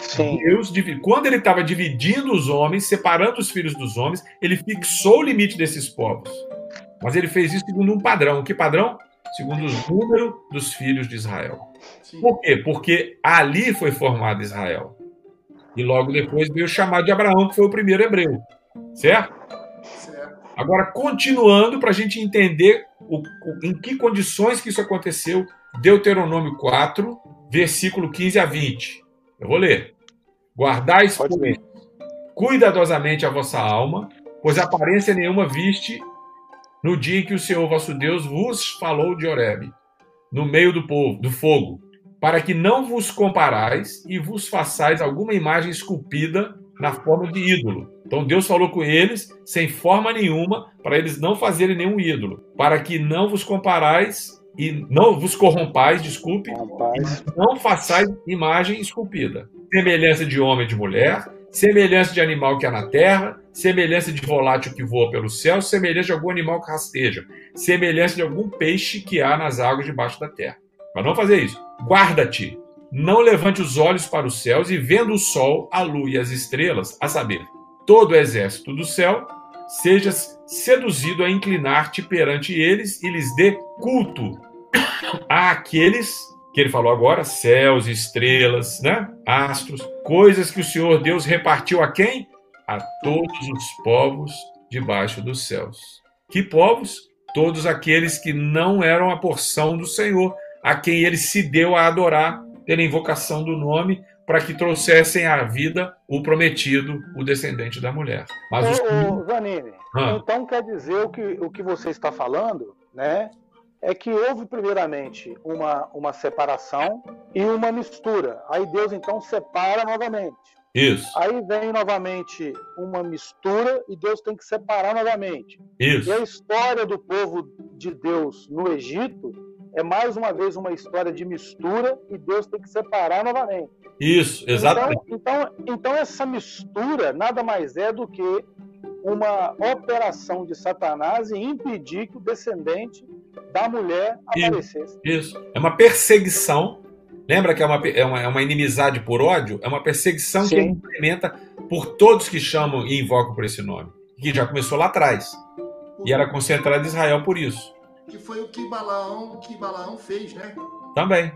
Sim. Deus, quando ele estava dividindo os homens, separando os filhos dos homens, ele fixou o limite desses povos. Mas ele fez isso segundo um padrão. Que padrão? Segundo o número dos filhos de Israel. Sim. Por quê? Porque ali foi formado Israel. E logo depois veio o chamado de Abraão, que foi o primeiro hebreu. Certo? certo. Agora, continuando, para a gente entender o, o, em que condições que isso aconteceu, Deuteronômio 4, versículo 15 a 20. Eu vou ler. Guardais, cuidadosamente a vossa alma, pois aparência nenhuma viste no dia em que o Senhor vosso Deus vos falou de Horebe, no meio do povo, do fogo, para que não vos comparais e vos façais alguma imagem esculpida na forma de ídolo. Então Deus falou com eles sem forma nenhuma, para eles não fazerem nenhum ídolo, para que não vos comparais e não vos corrompais, desculpe, não façais imagem esculpida semelhança de homem e de mulher, semelhança de animal que há na terra, semelhança de volátil que voa pelo céu, semelhança de algum animal que rasteja, semelhança de algum peixe que há nas águas debaixo da terra. Para não fazer isso, guarda-te, não levante os olhos para os céus e vendo o sol, a lua e as estrelas, a saber, todo o exército do céu, sejas seduzido a inclinar-te perante eles e lhes dê culto àqueles que ele falou agora, céus, estrelas, né? astros, coisas que o Senhor Deus repartiu a quem? A todos os povos debaixo dos céus. Que povos? Todos aqueles que não eram a porção do Senhor, a quem ele se deu a adorar pela invocação do nome, para que trouxessem à vida o prometido, o descendente da mulher. Mas ô, os... Zanini, ah. então quer dizer o que, o que você está falando, né? é que houve primeiramente uma, uma separação e uma mistura. Aí Deus então separa novamente. Isso. Aí vem novamente uma mistura e Deus tem que separar novamente. Isso. E a história do povo de Deus no Egito é mais uma vez uma história de mistura e Deus tem que separar novamente. Isso, exatamente. Então, então, então essa mistura nada mais é do que uma operação de Satanás em impedir que o descendente da mulher aparecesse. Isso. É uma perseguição. Lembra que é uma, é uma, é uma inimizade por ódio? É uma perseguição Sim. que ele implementa por todos que chamam e invocam por esse nome. Que já começou lá atrás. E era concentrado em Israel por isso. Que foi o que Balaão, que Balaão fez, né? Também.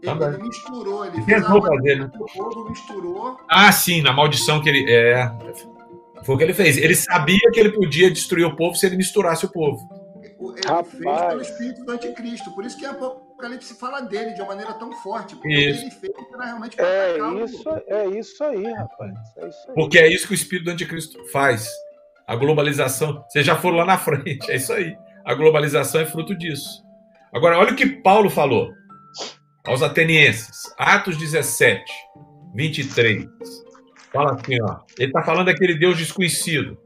Ele, Também. ele misturou, ele tentou fazer, né? O povo misturou. Ah, sim, na maldição que ele. É. Foi o que ele fez. Ele sabia que ele podia destruir o povo se ele misturasse o povo ele Rapaz. fez pelo espírito do anticristo. Por isso que Apocalipse fala dele de uma maneira tão forte. Porque isso. ele fez era realmente é isso, é isso aí, rapaz. É isso aí. Porque é isso que o espírito do anticristo faz. A globalização. Vocês já foram lá na frente. É isso aí. A globalização é fruto disso. Agora, olha o que Paulo falou aos atenienses. Atos 17, 23. Fala assim, ó. Ele está falando daquele Deus desconhecido.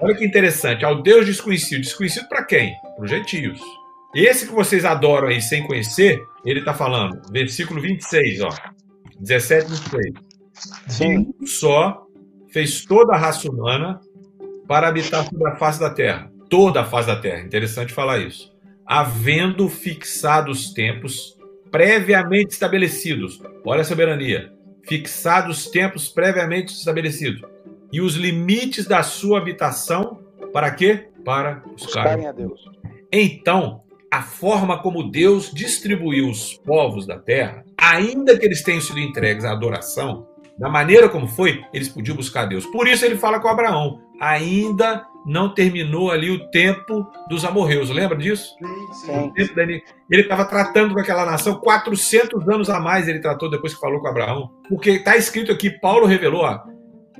Olha que interessante. Ao Deus desconhecido. Desconhecido para quem? Para os gentios. Esse que vocês adoram aí sem conhecer, ele está falando, versículo 26, ó. 17, 26. Sim. Um só fez toda a raça humana para habitar sobre a face da terra. Toda a face da terra. Interessante falar isso. Havendo fixado os tempos previamente estabelecidos. Olha a soberania. Fixados os tempos previamente estabelecidos e os limites da sua habitação, para quê? Para buscarem a Deus. Então, a forma como Deus distribuiu os povos da terra, ainda que eles tenham sido entregues à adoração, da maneira como foi, eles podiam buscar Deus. Por isso ele fala com Abraão: ainda não terminou ali o tempo dos amorreus. Lembra disso? Sim, sim. Ele estava tratando com aquela nação 400 anos a mais. Ele tratou depois que falou com Abraão, porque está escrito aqui. Paulo revelou: ó,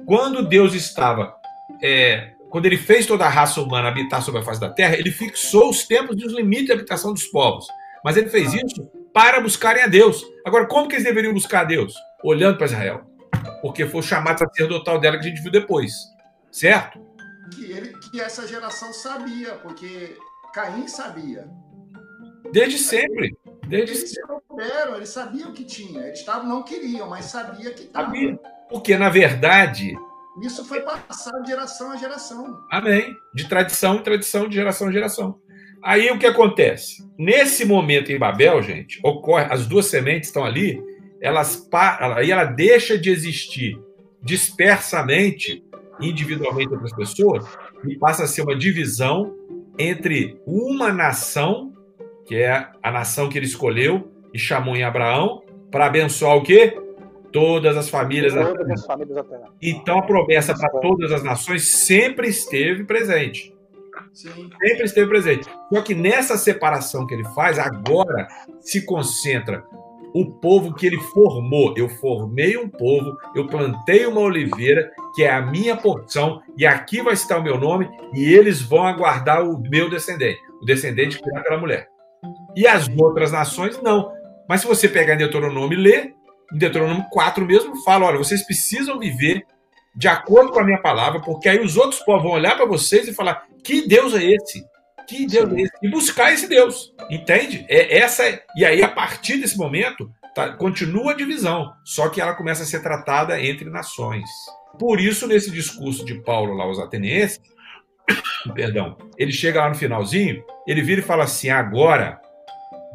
quando Deus estava é, quando ele fez toda a raça humana habitar sobre a face da terra, ele fixou os tempos e os limites de habitação dos povos. Mas ele fez isso para buscarem a Deus. Agora, como que eles deveriam buscar a Deus? Olhando para Israel. Porque foi o chamado sacerdotal dela que a gente viu depois. Certo? Que, ele, que essa geração sabia, porque Caim sabia. Desde sempre. Desde eles sempre. souberam, eles sabiam que tinha. Eles tavam, não queriam, mas sabia que estava. Porque, na verdade, isso foi passado de geração a geração. Amém. De tradição em tradição, de geração em geração. Aí o que acontece? Nesse momento em Babel, gente, ocorre, as duas sementes estão ali, elas aí ela deixa de existir dispersamente, individualmente entre as pessoas, e passa a ser uma divisão entre uma nação, que é a nação que ele escolheu e chamou em Abraão, para abençoar o quê? todas as famílias da terra. Então a promessa para todas as nações sempre esteve presente. Sim. Sempre esteve presente. Só que nessa separação que ele faz, agora se concentra o povo que ele formou. Eu formei um povo, eu plantei uma oliveira, que é a minha porção, e aqui vai estar o meu nome, e eles vão aguardar o meu descendente, o descendente criado pela mulher. E as outras nações, não. Mas se você pegar em Deuteronômio e ler, em Deuteronômio 4 mesmo, fala: olha, vocês precisam viver de acordo com a minha palavra, porque aí os outros povos vão olhar para vocês e falar: que Deus é esse? Que Deus é esse? E buscar esse Deus, entende? É essa E aí, a partir desse momento, tá, continua a divisão, só que ela começa a ser tratada entre nações. Por isso, nesse discurso de Paulo lá aos atenienses, perdão, ele chega lá no finalzinho, ele vira e fala assim: agora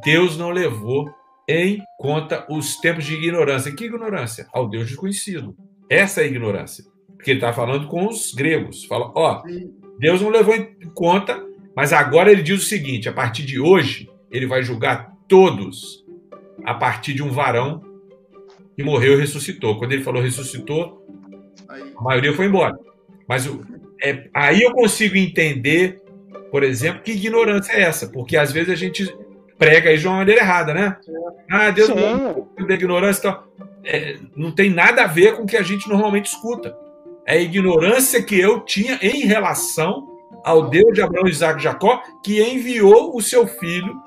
Deus não levou em conta os tempos de ignorância. Que ignorância? Ao Deus desconhecido. Essa é a ignorância. Porque ele está falando com os gregos. Fala, ó, Deus não levou em conta, mas agora ele diz o seguinte: a partir de hoje, ele vai julgar todos a partir de um varão que morreu e ressuscitou. Quando ele falou ressuscitou, a maioria foi embora. Mas é, aí eu consigo entender, por exemplo, que ignorância é essa, porque às vezes a gente prega aí de uma maneira errada, né? Ah, Deus Sim. da ignorância então, é, não tem nada a ver com o que a gente normalmente escuta. É a ignorância que eu tinha em relação ao Deus de Abraão, Isaac e Jacó, que enviou o seu filho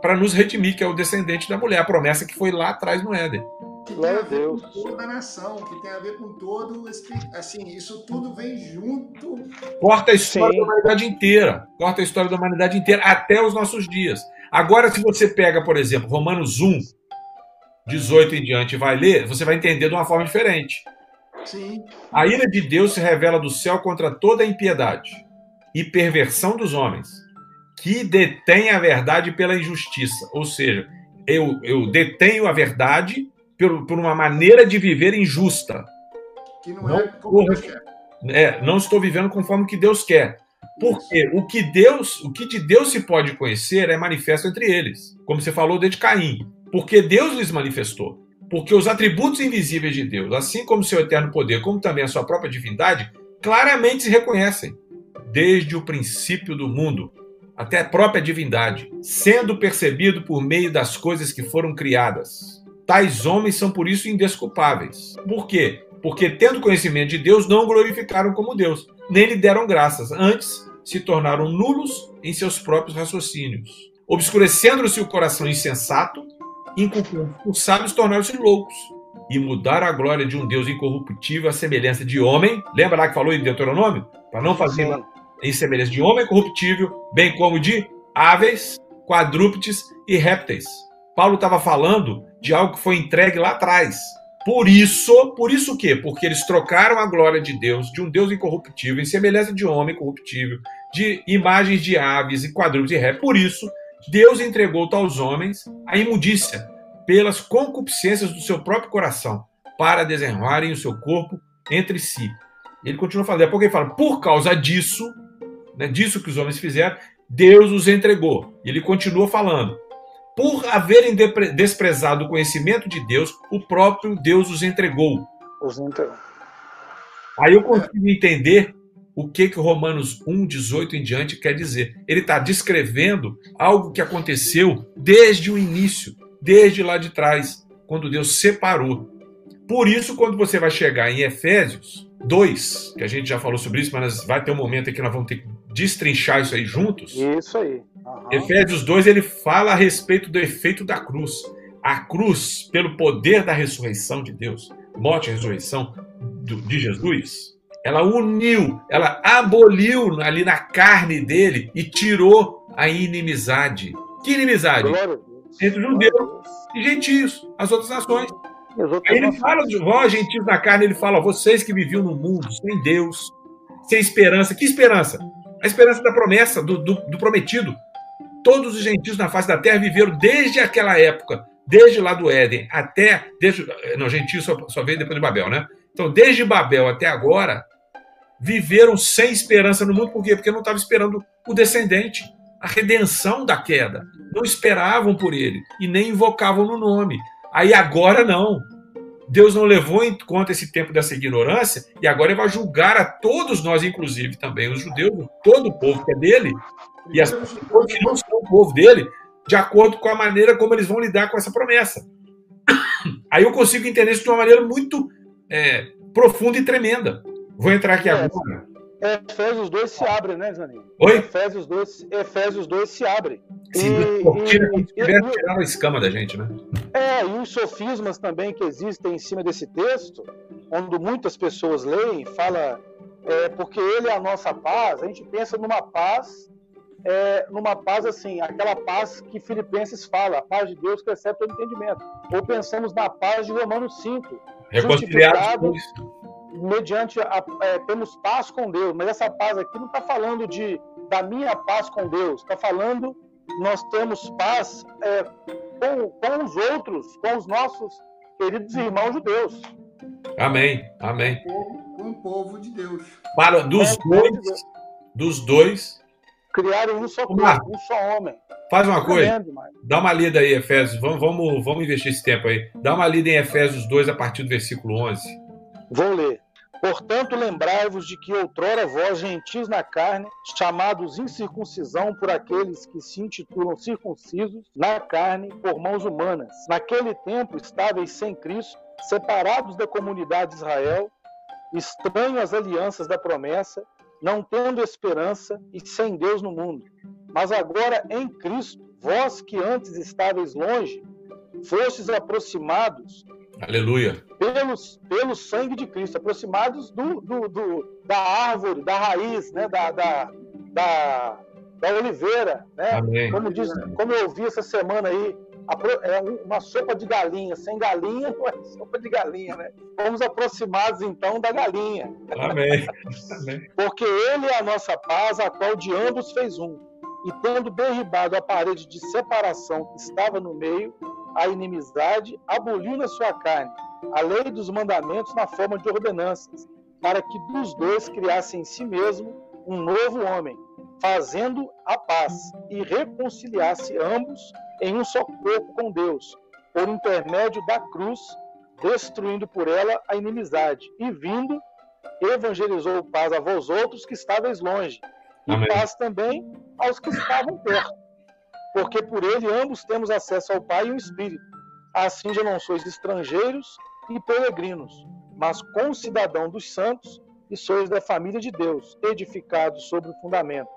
para nos redimir, que é o descendente da mulher, a promessa que foi lá atrás no Éden. Que tem a ver com toda a nação, que tem a ver com todo. Assim, isso tudo vem junto. Corta a história Sim. da humanidade inteira. Corta a história da humanidade inteira até os nossos dias. Agora, se você pega, por exemplo, Romanos 1, 18 em diante e vai ler, você vai entender de uma forma diferente. Sim. A ira de Deus se revela do céu contra toda a impiedade e perversão dos homens, que detém a verdade pela injustiça. Ou seja, eu, eu detenho a verdade por, por uma maneira de viver injusta. Que não, não é como Deus quer. É, não estou vivendo conforme o que Deus quer. Porque o que Deus, o que de Deus se pode conhecer é manifesto entre eles, como você falou desde Caim, porque Deus lhes manifestou. Porque os atributos invisíveis de Deus, assim como seu eterno poder, como também a sua própria divindade, claramente se reconhecem desde o princípio do mundo, até a própria divindade, sendo percebido por meio das coisas que foram criadas. Tais homens são por isso indesculpáveis. Por quê? Porque, tendo conhecimento de Deus, não glorificaram como Deus, nem lhe deram graças. Antes, se tornaram nulos em seus próprios raciocínios. Obscurecendo-se o coração insensato, inculcando os sábios tornaram-se loucos e mudaram a glória de um Deus incorruptível à semelhança de homem. Lembra lá que falou em Deuteronômio? Para não fazer. Em semelhança de homem corruptível, bem como de aves, quadrúpedes e répteis. Paulo estava falando de algo que foi entregue lá atrás. Por isso, por isso o quê? Porque eles trocaram a glória de Deus, de um Deus incorruptível, em semelhança de homem corruptível, de imagens de aves e quadrúpedes e ré. Por isso, Deus entregou aos homens a imundícia pelas concupiscências do seu próprio coração, para desenrolarem o seu corpo entre si, Ele continua falando, daqui a pouco ele fala, por causa disso, né, disso que os homens fizeram, Deus os entregou. E ele continua falando, por haverem desprezado o conhecimento de Deus, o próprio Deus os entregou. Os entregou. Aí eu consigo entender o que que Romanos 1, 18 em diante quer dizer. Ele está descrevendo algo que aconteceu desde o início, desde lá de trás, quando Deus separou. Por isso, quando você vai chegar em Efésios 2, que a gente já falou sobre isso, mas vai ter um momento em que nós vamos ter que destrinchar isso aí juntos. Isso aí. Uhum. Efésios 2, ele fala a respeito do efeito da cruz. A cruz, pelo poder da ressurreição de Deus, morte e ressurreição de Jesus, ela uniu, ela aboliu ali na carne dele e tirou a inimizade. Que inimizade? Entre judeus e gentios, as outras nações. Aí ele fala de vós, gentios na carne, ele fala, vocês que viviam no mundo, sem Deus, sem esperança. Que esperança? A esperança da promessa, do, do, do prometido. Todos os gentios na face da terra viveram desde aquela época, desde lá do Éden até. Desde, não, gentios só, só veio depois de Babel, né? Então, desde Babel até agora, viveram sem esperança no mundo. Por quê? Porque não estavam esperando o descendente, a redenção da queda. Não esperavam por ele e nem invocavam no nome. Aí agora não. Deus não levou em conta esse tempo dessa ignorância e agora ele vai julgar a todos nós, inclusive também os judeus, todo o povo que é dele e as pessoas que não são o povo dele, de acordo com a maneira como eles vão lidar com essa promessa. Aí eu consigo entender isso de uma maneira muito é, profunda e tremenda. Vou entrar aqui é, agora. Efésios 2 se abre, né, Zaninho? Oi? Efésios 2, Efésios 2 se abre. Se e, tira, e, tirar a escama da gente, né? É, e os sofismas também que existem em cima desse texto, onde muitas pessoas leem, fala é, porque ele é a nossa paz, a gente pensa numa paz, é, numa paz assim, aquela paz que Filipenses fala, a paz de Deus que excede todo entendimento. Ou pensamos na paz de Romanos 5, reconciliados mediante a, é, temos paz com Deus, mas essa paz aqui não está falando de da minha paz com Deus, está falando nós temos paz é, com, com os outros, com os nossos queridos irmãos judeus. Amém, amém. Com o povo de Deus. Para dos é, dois, dos dois criaram um só corpo, um só homem. Faz uma coisa, dá uma lida aí, Efésios. Vamos, vamos, vamos investir esse tempo aí. Dá uma lida em Efésios 2 a partir do versículo 11. Vou ler. Portanto, lembrai-vos de que outrora vós, gentis na carne, chamados incircuncisão por aqueles que se intitulam circuncisos na carne por mãos humanas, naquele tempo estáveis sem Cristo, separados da comunidade de Israel, estranhos às alianças da promessa, não tendo esperança e sem Deus no mundo. Mas agora em Cristo, vós que antes estáveis longe, fostes aproximados Aleluia. Pelo, pelo sangue de Cristo, aproximados do, do, do da árvore, da raiz, né? da, da, da, da oliveira. Né? Amém. Como, diz, como eu vi essa semana aí, é uma sopa de galinha. Sem galinha não é sopa de galinha, né? Fomos aproximados então da galinha. Amém. Amém. Porque Ele é a nossa paz, a qual de ambos fez um. E tendo derribado a parede de separação que estava no meio, a inimizade, aboliu na sua carne a lei dos mandamentos na forma de ordenanças, para que dos dois criasse em si mesmo um novo homem, fazendo a paz e reconciliasse ambos em um só corpo com Deus, por intermédio da cruz, destruindo por ela a inimizade, e vindo, evangelizou paz a vós outros que estáveis longe, e Amém. paz também aos que estavam perto porque por ele ambos temos acesso ao Pai e ao Espírito. Assim já não sois estrangeiros e peregrinos, mas concidadão dos santos e sois da família de Deus, edificados sobre o fundamento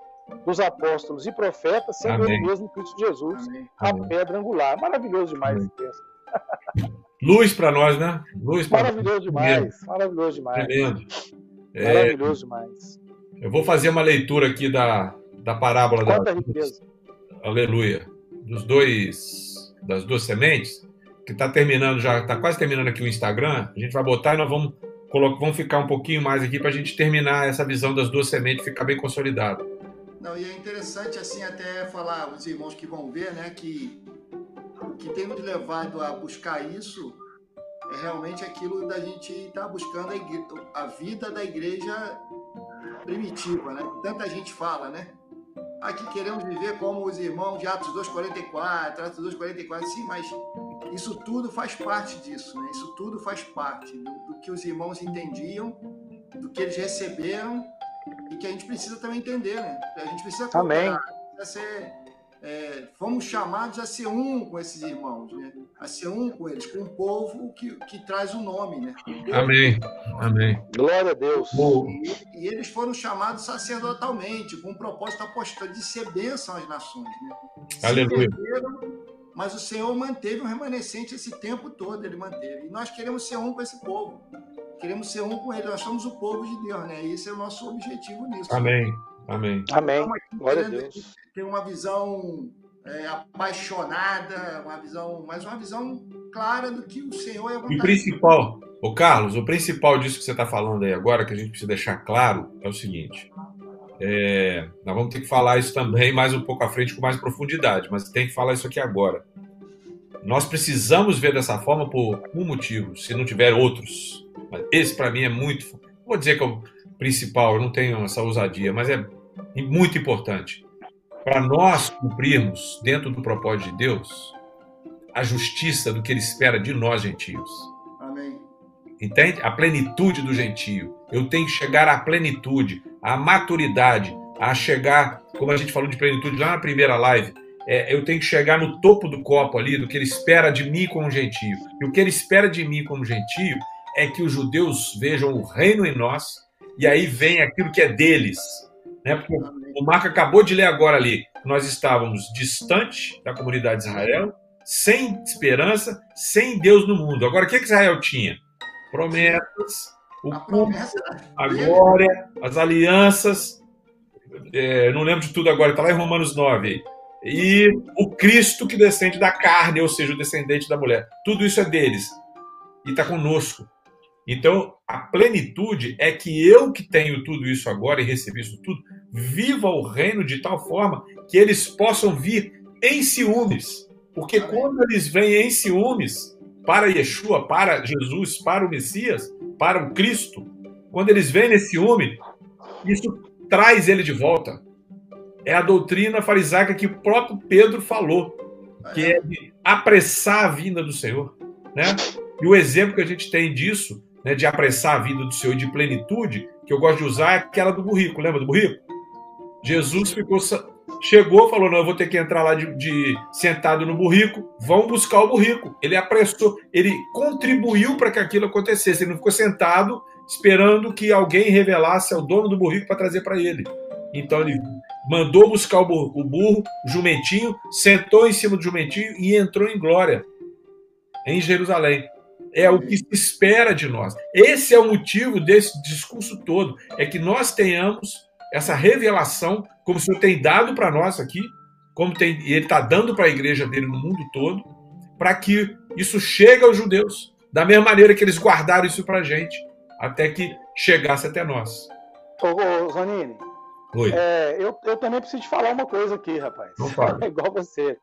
dos apóstolos e profetas, sendo Amém. ele mesmo Cristo Jesus, Amém. a Amém. pedra angular. Maravilhoso demais esse texto. Luz para nós, né? Luz para Maravilhoso demais, maravilhoso demais. Tremendo. É, maravilhoso demais. Eu vou fazer uma leitura aqui da, da parábola Quanta da riqueza aleluia, dos dois, das duas sementes, que está terminando já, está quase terminando aqui o Instagram, a gente vai botar e nós vamos, vamos ficar um pouquinho mais aqui para a gente terminar essa visão das duas sementes, ficar bem consolidado. Não, e é interessante assim até falar, os irmãos que vão ver, né, que o que tem nos levado a buscar isso é realmente aquilo da gente estar tá buscando a, igreja, a, vida da igreja primitiva, né? Tanta gente fala, né? Aqui queremos viver como os irmãos de Atos 2,44, Atos 2,44, sim, mas isso tudo faz parte disso, né? Isso tudo faz parte do, do que os irmãos entendiam, do que eles receberam e que a gente precisa também entender, né? A gente precisa Amém. precisa ser é, fomos chamados a ser um com esses irmãos, né? a ser um com eles, com o povo que, que traz o nome. Né? Amém. Amém. Glória a Deus. E, e, eles foram chamados sacerdotalmente, com o propósito apostólico de ser bênção às nações. Né? Aleluia. mas o Senhor manteve um remanescente esse tempo todo, ele manteve. E nós queremos ser um com esse povo. Queremos ser um com ele. Nós somos o povo de Deus, né? E esse é o nosso objetivo nisso. Amém. Amém. Amém. Glória a Deus. Ter uma visão é, apaixonada, uma visão, mas uma visão clara do que o Senhor é vontade. E o principal, o Carlos, o principal disso que você está falando aí agora, que a gente precisa deixar claro, é o seguinte. É, nós vamos ter que falar isso também mais um pouco à frente com mais profundidade, mas tem que falar isso aqui agora. Nós precisamos ver dessa forma por um motivo, se não tiver outros. Mas esse para mim é muito. Vou dizer que o principal, eu não tenho essa ousadia, mas é muito importante. Para nós cumprirmos, dentro do propósito de Deus, a justiça do que Ele espera de nós, gentios. Amém. Entende? A plenitude do gentio. Eu tenho que chegar à plenitude, à maturidade, a chegar, como a gente falou de plenitude lá na primeira live, é, eu tenho que chegar no topo do copo ali, do que ele espera de mim como gentio. E o que ele espera de mim como gentio é que os judeus vejam o reino em nós, e aí vem aquilo que é deles. Né? Porque o Marco acabou de ler agora ali, nós estávamos distante da comunidade de Israel, sem esperança, sem Deus no mundo. Agora, o que, que Israel tinha? Promessas, o a, promessa a glória, as alianças, é, não lembro de tudo agora, está lá em Romanos 9. E o Cristo que descende da carne, ou seja, o descendente da mulher. Tudo isso é deles. E está conosco. Então, a plenitude é que eu que tenho tudo isso agora e recebi isso tudo, viva o reino de tal forma que eles possam vir em ciúmes. Porque quando eles vêm em ciúmes para Yeshua, para Jesus, para o Messias, para o Cristo, quando eles vêm nesse ciúme, isso traz ele de volta. É a doutrina farisaica que o próprio Pedro falou, que é de apressar a vinda do Senhor. Né? E o exemplo que a gente tem disso né, de apressar a vida do Senhor e de plenitude, que eu gosto de usar, é aquela do burrico. Lembra do burrico? Jesus ficou, chegou, falou: Não, eu vou ter que entrar lá de, de sentado no burrico. Vão buscar o burrico. Ele apressou, ele contribuiu para que aquilo acontecesse. Ele não ficou sentado esperando que alguém revelasse ao dono do burrico para trazer para ele. Então ele mandou buscar o burro, o burro, o jumentinho, sentou em cima do jumentinho e entrou em glória em Jerusalém é o que se espera de nós. Esse é o motivo desse discurso todo, é que nós tenhamos essa revelação, como o Senhor tem dado para nós aqui, como tem, Ele está dando para a igreja dele no mundo todo, para que isso chegue aos judeus, da mesma maneira que eles guardaram isso para a gente, até que chegasse até nós. Ô, ô Zanini, Oi. É, eu, eu também preciso te falar uma coisa aqui, rapaz. Não fala. É igual você.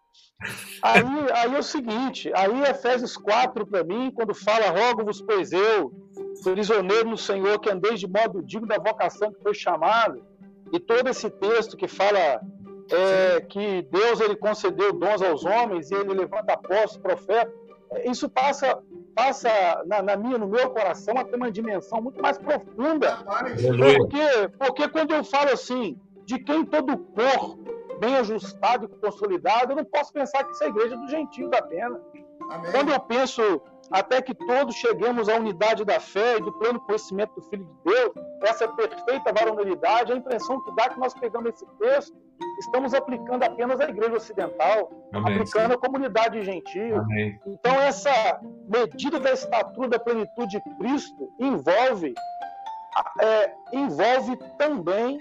Aí, aí é o seguinte, aí Efésios 4 para mim, quando fala, rogo-vos, pois eu, prisioneiro no Senhor, que andeis de modo digno da vocação que foi chamado, e todo esse texto que fala é, que Deus ele concedeu dons aos homens e ele levanta apóstolos, profetas, isso passa, passa na, na, minha, no meu coração a ter uma dimensão muito mais profunda. Porque, porque quando eu falo assim, de quem todo corpo bem ajustado e consolidado, eu não posso pensar que isso é a igreja do gentio apenas. Amém. Quando eu penso até que todos cheguemos à unidade da fé e do pleno conhecimento do Filho de Deus, essa perfeita varonilidade, a impressão que dá que nós pegamos esse texto, estamos aplicando apenas à igreja ocidental, Amém. aplicando à comunidade gentil. Amém. Então, essa medida da estatura da plenitude de Cristo envolve, é, envolve também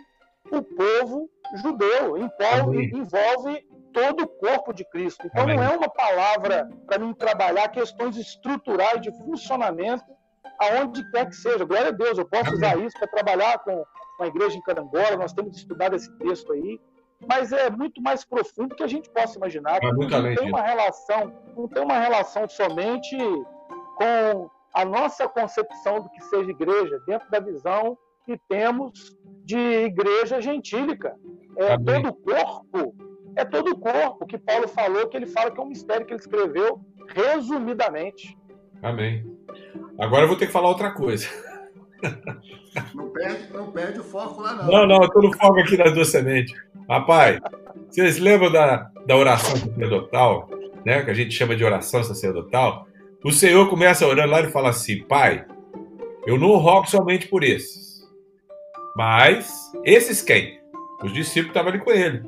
o povo judeu, envolve, envolve todo o corpo de Cristo. Então Amém. não é uma palavra para mim trabalhar questões estruturais de funcionamento aonde quer que seja. Glória a Deus, eu posso usar isso para trabalhar com, com a igreja em Carangola, nós temos estudado esse texto aí, mas é muito mais profundo que a gente possa imaginar. É não tem uma relação, não tem uma relação somente com a nossa concepção do que seja igreja, dentro da visão que temos de igreja gentílica. É todo o corpo, é todo o corpo que Paulo falou, que ele fala que é um mistério que ele escreveu resumidamente. Amém. Agora eu vou ter que falar outra coisa. Não perde, não perde o foco lá, não. Não, não, eu estou no foco aqui das duas sementes. Rapaz, vocês lembram da, da oração sacerdotal, né? Que a gente chama de oração sacerdotal? O Senhor começa orando lá e fala assim: Pai, eu não rogo somente por esses, mas esses quem? Os discípulos estavam ali com ele.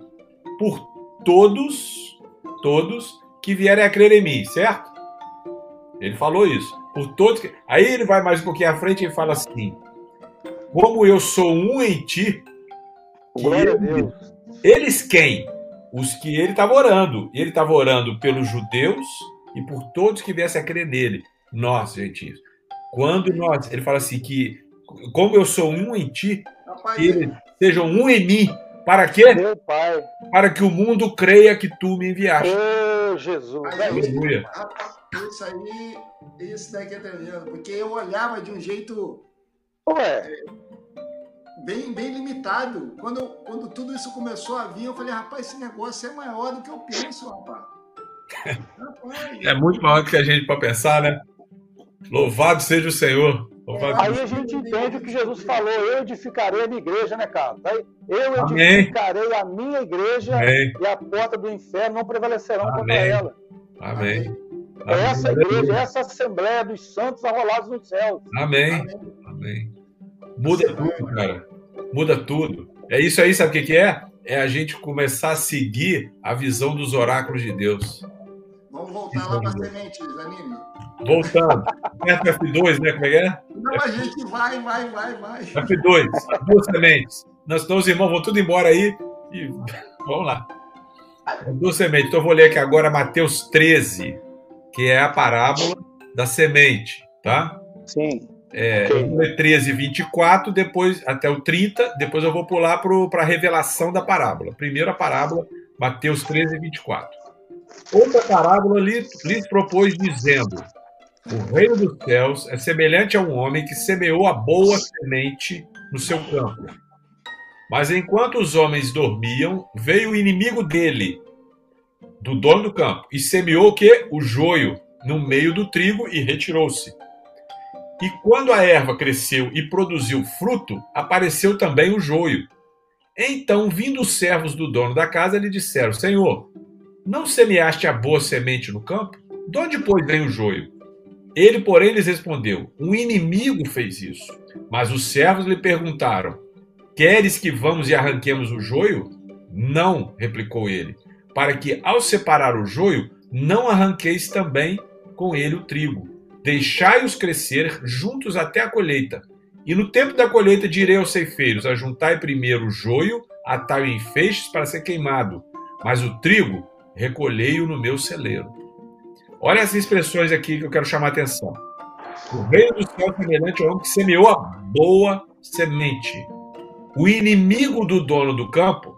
Por todos, todos que vierem a crer em mim, certo? Ele falou isso. Por todos que... Aí ele vai mais um pouquinho à frente e fala assim: Como eu sou um em ti. Glória a Deus. Eles quem? Os que ele estava orando. Ele estava orando pelos judeus e por todos que viessem a crer nele. Nós, gentios. Quando nós. Ele fala assim: que como eu sou um em ti, Rapaz, que eles sejam um em mim. Para quê? Meu Pai. Para que o mundo creia que tu me enviaste. Ô, Jesus. gente- Aleluia. rapaz, isso aí, isso daqui é tremendo, porque eu olhava de um jeito Ué, bem, bem limitado. Quando, quando tudo isso começou a vir, eu falei, rapaz, esse negócio é maior do que eu penso, rapaz. Rapaz, É muito maior do que a gente para pensar, né? Louvado seja o Senhor. Louvado aí a gente entende o que Jesus falou: eu edificarei a minha igreja, né, Carlos? Aí, Eu Amém. edificarei a minha igreja Amém. e a porta do inferno não prevalecerão contra Amém. ela. Amém. É essa Amém. igreja, é essa assembleia dos santos arrolados nos céus. Amém. Amém. Muda tudo, cara. Muda tudo. É isso aí, sabe o que que é? É a gente começar a seguir a visão dos oráculos de Deus. Vamos voltar lá para a semente, Zanini. Voltando. Perto do F2, né? Como é que é? Não, a gente vai, vai, vai, vai. F2. Duas sementes. Nós, então os irmãos vão tudo embora aí e vamos lá. Duas sementes. Então eu vou ler aqui agora Mateus 13, que é a parábola da semente, tá? Sim. É, Ok. eu vou ler 13, 24, depois até o 30, depois eu vou pular para a revelação da parábola. Primeiro a parábola, Mateus 13, 24. Outra parábola lhe- lhes propôs, dizendo: O reino dos céus é semelhante a um homem que semeou a boa semente no seu campo. Mas enquanto os homens dormiam, veio o inimigo dele, do dono do campo, e semeou o quê? O joio no meio do trigo e retirou-se. E quando a erva cresceu e produziu fruto, apareceu também o joio. Então, vindo os servos do dono da casa, lhe disseram: Senhor, não semeaste a boa semente no campo? De onde, pois, vem o joio? Ele, porém, lhes respondeu: Um inimigo fez isso. Mas os servos lhe perguntaram: Queres que vamos e arranquemos o joio? Não, replicou ele, para que, ao separar o joio, não arranqueis também com ele o trigo. Deixai-os crescer juntos até a colheita. E no tempo da colheita direi aos ceifeiros: Ajuntai primeiro o joio, atai-o em feixes para ser queimado, mas o trigo recolhei-o no meu celeiro. Olha as expressões aqui que eu quero chamar a atenção. O reino do céu é semelhante ao homem que semeou a boa semente. O inimigo do dono do campo,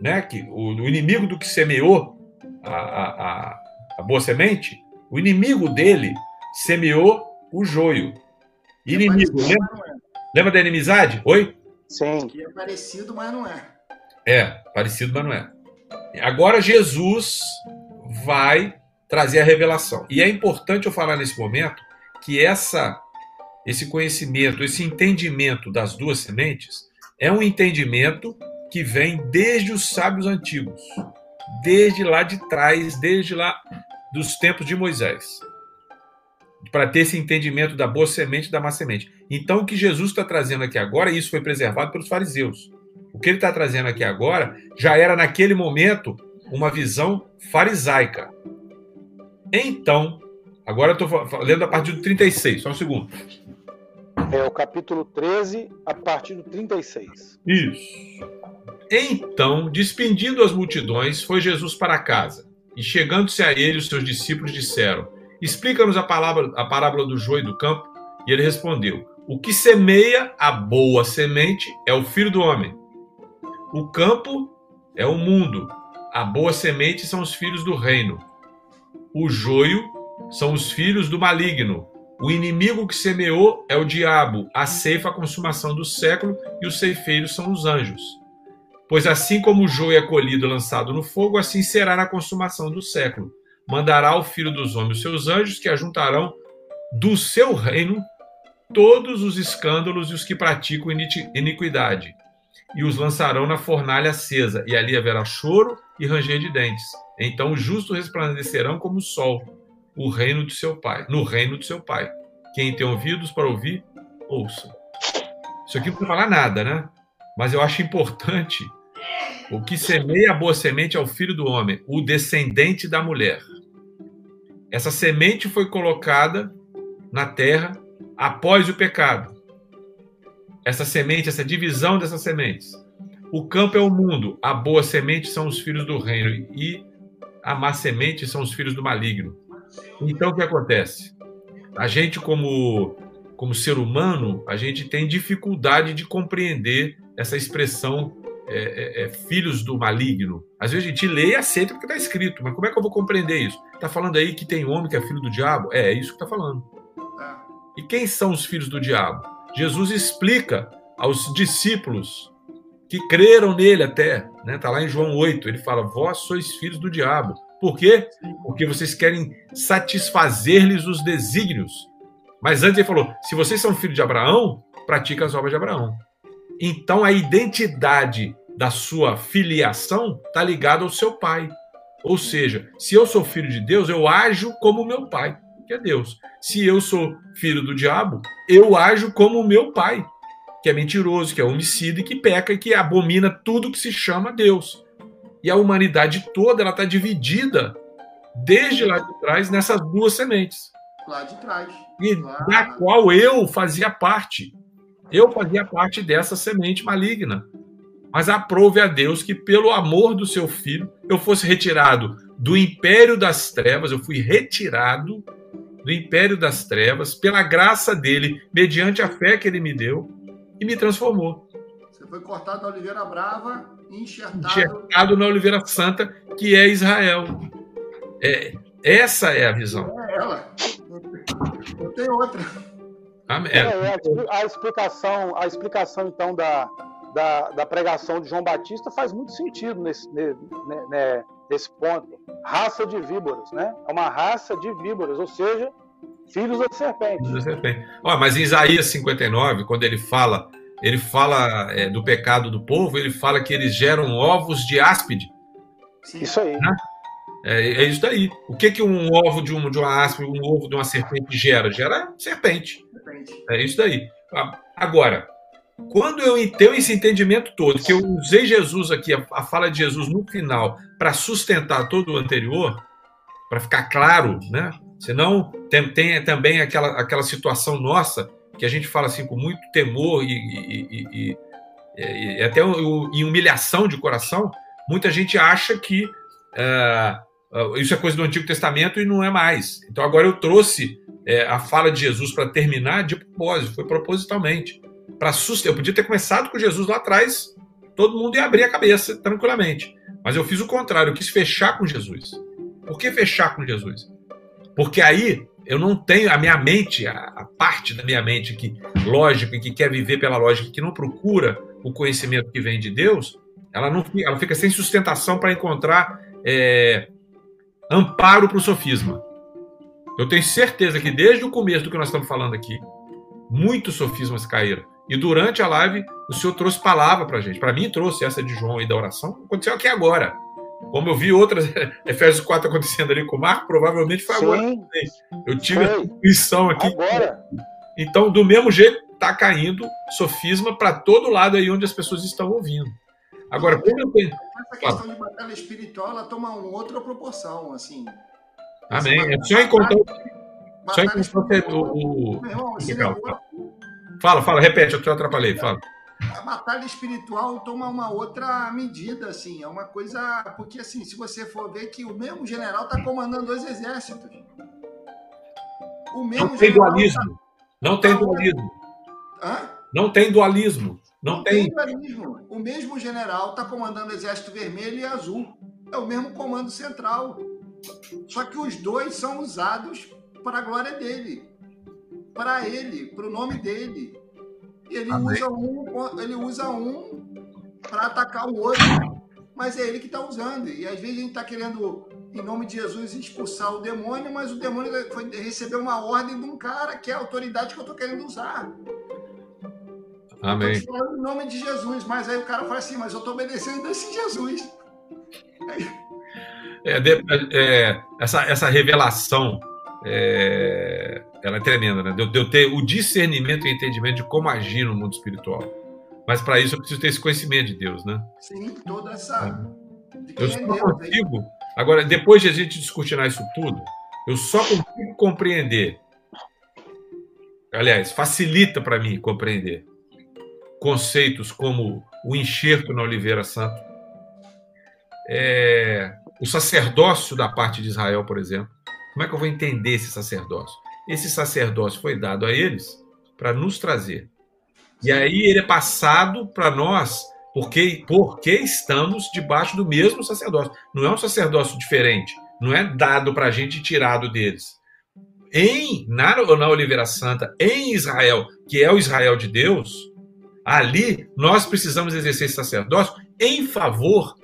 né, que, o, o inimigo do que semeou a, a, a, a boa semente, o inimigo dele semeou o joio. Inimigo, É lembra, parecido, é. lembra da inimizade? Oi? Sim. Que é parecido, mas não é. É, parecido, mas não é. Agora Jesus vai trazer a revelação. E é importante eu falar nesse momento que essa esse conhecimento, esse entendimento das duas sementes é um entendimento que vem desde os sábios antigos, desde lá de trás, desde lá dos tempos de Moisés. Para ter esse entendimento da boa semente e da má semente. Então, o que Jesus está trazendo aqui agora, isso foi preservado pelos fariseus. O que ele está trazendo aqui agora já era, naquele momento, uma visão farisaica. Então, agora eu estou lendo a partir do 36, só um segundo. É o capítulo 13, a partir do 36. Isso. Então, despedindo as multidões, foi Jesus para casa. E chegando-se a ele, os seus discípulos disseram: Explica-nos a, palavra, a parábola do joio do campo. E ele respondeu: O que semeia a boa semente é o filho do homem. O campo é o mundo. A boa semente são os filhos do reino. O joio são os filhos do maligno. O inimigo que semeou é o diabo, a ceifa a consumação do século, e os ceifeiros são os anjos. Pois assim como o joio é colhido e lançado no fogo, assim será na consumação do século. Mandará o filho dos homens seus anjos, que ajuntarão do seu reino todos os escândalos e os que praticam iniquidade, e os lançarão na fornalha acesa, e ali haverá choro e ranger de dentes. Então os justos resplandecerão como o sol, o reino de seu pai, no reino de seu pai. Quem tem ouvidos para ouvir, ouça. Isso aqui não vai falar nada, né? Mas eu acho importante o que semeia a boa semente é o filho do homem, o descendente da mulher. Essa semente foi colocada na terra após o pecado. Essa semente, essa divisão dessas sementes. O campo é o mundo, a boa semente são os filhos do reino e a má semente são os filhos do maligno. Então o que acontece? A gente como como ser humano, a gente tem dificuldade de compreender essa expressão é, é, é, filhos do maligno. Às vezes a gente lê e aceita porque está escrito, mas como é que eu vou compreender isso? Está falando aí que tem homem que é filho do diabo? É, é isso que está falando. E quem são os filhos do diabo? Jesus explica aos discípulos que creram nele até, né? Tá lá em João 8, ele fala: "Vós sois filhos do diabo". Por quê? Porque vocês querem satisfazer-lhes os desígnios. Mas antes ele falou: "Se vocês são filhos de Abraão, pratica as obras de Abraão". Então a identidade da sua filiação está ligada ao seu pai. Ou seja, se eu sou filho de Deus, eu ajo como meu pai que é Deus. Se eu sou filho do diabo, eu ajo como meu pai, que é mentiroso, que é homicida e que peca e que abomina tudo que se chama Deus. E a humanidade toda ela está dividida desde lá de trás nessas duas sementes. Lá de trás. E lá. da qual eu fazia parte. Eu fazia parte dessa semente maligna. Mas aprove a Deus que, pelo amor do seu filho, eu fosse retirado do império das trevas, eu fui retirado do império das trevas, pela graça dele, mediante a fé que ele me deu, e me transformou. Foi cortado da oliveira brava e enxertado... enxertado na oliveira santa, que é Israel. É, essa é a visão. É ela. Eu tenho outra. Amém. É, é, a explicação, a explicação então da, da, da, pregação de João Batista faz muito sentido nesse, nesse, né, nesse ponto. Raça de víboras, né? É uma raça de víboras, ou seja, filhos da serpente. Filhos da serpente. Ó, mas em Isaías 59, quando ele fala, ele fala é, do pecado do povo, ele fala que eles geram ovos de áspide. Isso aí. Né? É, é, isso daí. O que, que um ovo de, um, de uma áspide, um ovo de uma serpente gera? Gera serpente. serpente. É isso daí. Agora, quando eu tenho esse entendimento todo, que eu usei Jesus aqui, a, a fala de Jesus no final, para sustentar todo o anterior, para ficar claro, né? Senão tem, tem também aquela, aquela situação nossa que a gente fala assim com muito temor e, e, e, e até em humilhação de coração. Muita gente acha que é, isso é coisa do Antigo Testamento e não é mais. Então agora eu trouxe é, a fala de Jesus para terminar de propósito, foi propositalmente para. Eu podia ter começado com Jesus lá atrás, todo mundo ia abrir a cabeça tranquilamente. Mas eu fiz o contrário, eu quis fechar com Jesus. Por que fechar com Jesus? Porque aí eu não tenho a minha mente, a, a parte da minha mente que lógica, que quer viver pela lógica, que não procura o conhecimento que vem de Deus, ela não ela fica sem sustentação para encontrar é, amparo para o sofisma. Eu tenho certeza que desde o começo do que nós estamos falando aqui, muitos sofismas caíram. E durante a live, o senhor trouxe palavra para gente. Para mim, trouxe essa de João e da oração. Aconteceu aqui agora. Como eu vi outras, Efésios 4 acontecendo ali com o Marco, provavelmente foi agora Sim, Eu tive foi. a intuição aqui. Agora. Então, do mesmo jeito, está caindo sofisma para todo lado aí onde as pessoas estão ouvindo. Agora, como eu tenho. Essa questão de batalha espiritual, ela toma uma outra proporção, assim. Amém. É só encontrar. Só encontrar o. o... Meu irmão, Fala, fala, repete, eu te atrapalhei, fala. A batalha espiritual toma uma outra medida, assim, é uma coisa. Porque, assim, se você for ver que o mesmo general está comandando dois exércitos. O mesmo não tem dualismo. Tá... Não tem tá dualismo. Hã? Não tem dualismo. Não, não tem. tem dualismo. O mesmo general está comandando o exército vermelho e azul. É o mesmo comando central. Só que os dois são usados para a glória dele. para ele, para o nome dele. Ele usa um, ele usa um para atacar o outro, mas é ele que está usando. E às vezes a gente está querendo, em nome de Jesus, expulsar o demônio, mas o demônio foi receber uma ordem de um cara que é a autoridade que eu estou querendo usar. Amém. Eu falando em nome de Jesus, mas aí o cara fala assim, mas eu estou obedecendo esse Jesus. É, de, é, essa, essa revelação é, ela é tremenda, né? De, de eu ter o discernimento e entendimento de como agir no mundo espiritual. Mas para isso eu preciso ter esse conhecimento de Deus, né? Sim, toda essa. É. Eu só é consigo. Agora, depois de a gente discutir isso tudo, eu só consigo compreender. Aliás, facilita para mim compreender conceitos como o enxerto na Oliveira Santo, é, o sacerdócio da parte de Israel, por exemplo. Como é que eu vou entender esse sacerdócio? Esse sacerdócio foi dado a eles para nos trazer. E aí ele é passado para nós porque, porque estamos debaixo do mesmo sacerdócio. Não é um sacerdócio diferente. Não é dado para a gente e tirado deles. Em, na, na Oliveira Santa, em Israel, que é o Israel de Deus, ali nós precisamos exercer esse sacerdócio em favor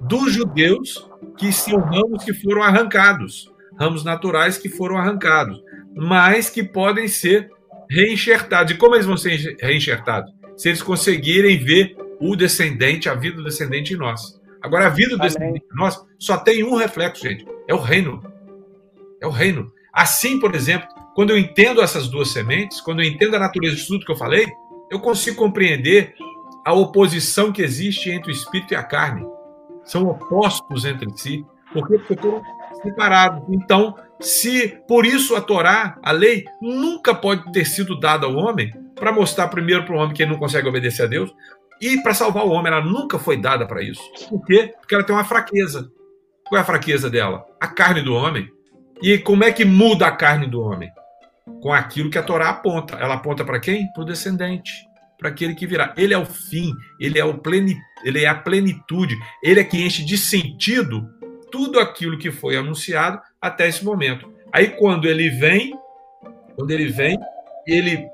dos judeus que são ramos que foram arrancados, ramos naturais que foram arrancados, mas que podem ser reenxertados. E como eles vão ser reenxertados? Se eles conseguirem ver o descendente, a vida do descendente em nós. Agora, a vida do Amém. descendente em nós só tem um reflexo, gente: é o reino. É o reino. Assim, por exemplo, quando eu entendo essas duas sementes, quando eu entendo a natureza de tudo que eu falei, eu consigo compreender a oposição que existe entre o espírito e a carne são opostos entre si, porque foram separados. Então, se por isso a Torá, a lei, nunca pode ter sido dada ao homem para mostrar primeiro para o homem que ele não consegue obedecer a Deus e para salvar o homem, ela nunca foi dada para isso. Por quê? Porque ela tem uma fraqueza. Qual é a fraqueza dela? A carne do homem. E como é que muda a carne do homem? Com aquilo que a Torá aponta. Ela aponta para quem? Para o descendente para aquele que virá. Ele é o fim, ele é, o pleni, ele é a plenitude, ele é que enche de sentido tudo aquilo que foi anunciado até esse momento. Aí quando ele vem, quando ele vem, ele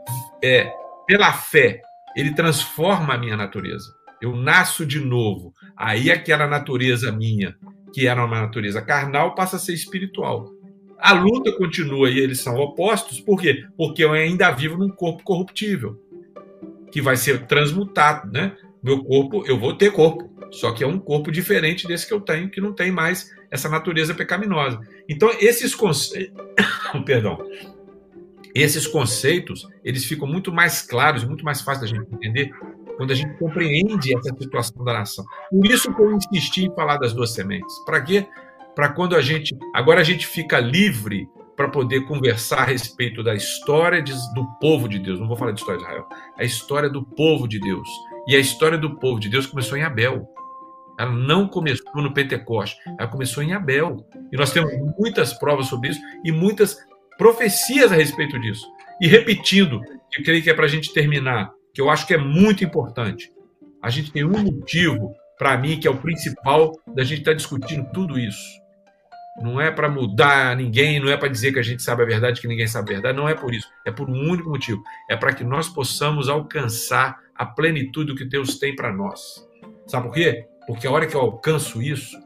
é pela fé, ele transforma a minha natureza. Eu nasço de novo. Aí aquela natureza minha, que era uma natureza carnal, passa a ser espiritual. A luta continua e eles são opostos, por quê? Porque eu ainda vivo num corpo corruptível que vai ser transmutado, né? Meu corpo, eu vou ter corpo, só que é um corpo diferente desse que eu tenho, que não tem mais essa natureza pecaminosa. Então, esses conceitos, perdão, esses conceitos, eles ficam muito mais claros, muito mais fáceis da gente entender quando a gente compreende essa situação da nação. Por isso que eu insisti em falar das duas sementes. Para quê? Para quando a gente, agora a gente fica livre para poder conversar a respeito da história de, do povo de Deus. Não vou falar de história de Israel. A história do povo de Deus. E a história do povo de Deus começou em Abel. Ela não começou no Pentecoste, ela começou em Abel. E nós temos muitas provas sobre isso e muitas profecias a respeito disso. E repetindo, eu creio que é para a gente terminar, que eu acho que é muito importante. A gente tem um motivo, para mim, que é o principal da gente estar tá discutindo tudo isso não é para mudar ninguém, não é para dizer que a gente sabe a verdade, que ninguém sabe a verdade, não é por isso. É por um único motivo. É para que nós possamos alcançar a plenitude do que Deus tem para nós. Sabe por quê? Porque a hora que eu alcanço isso,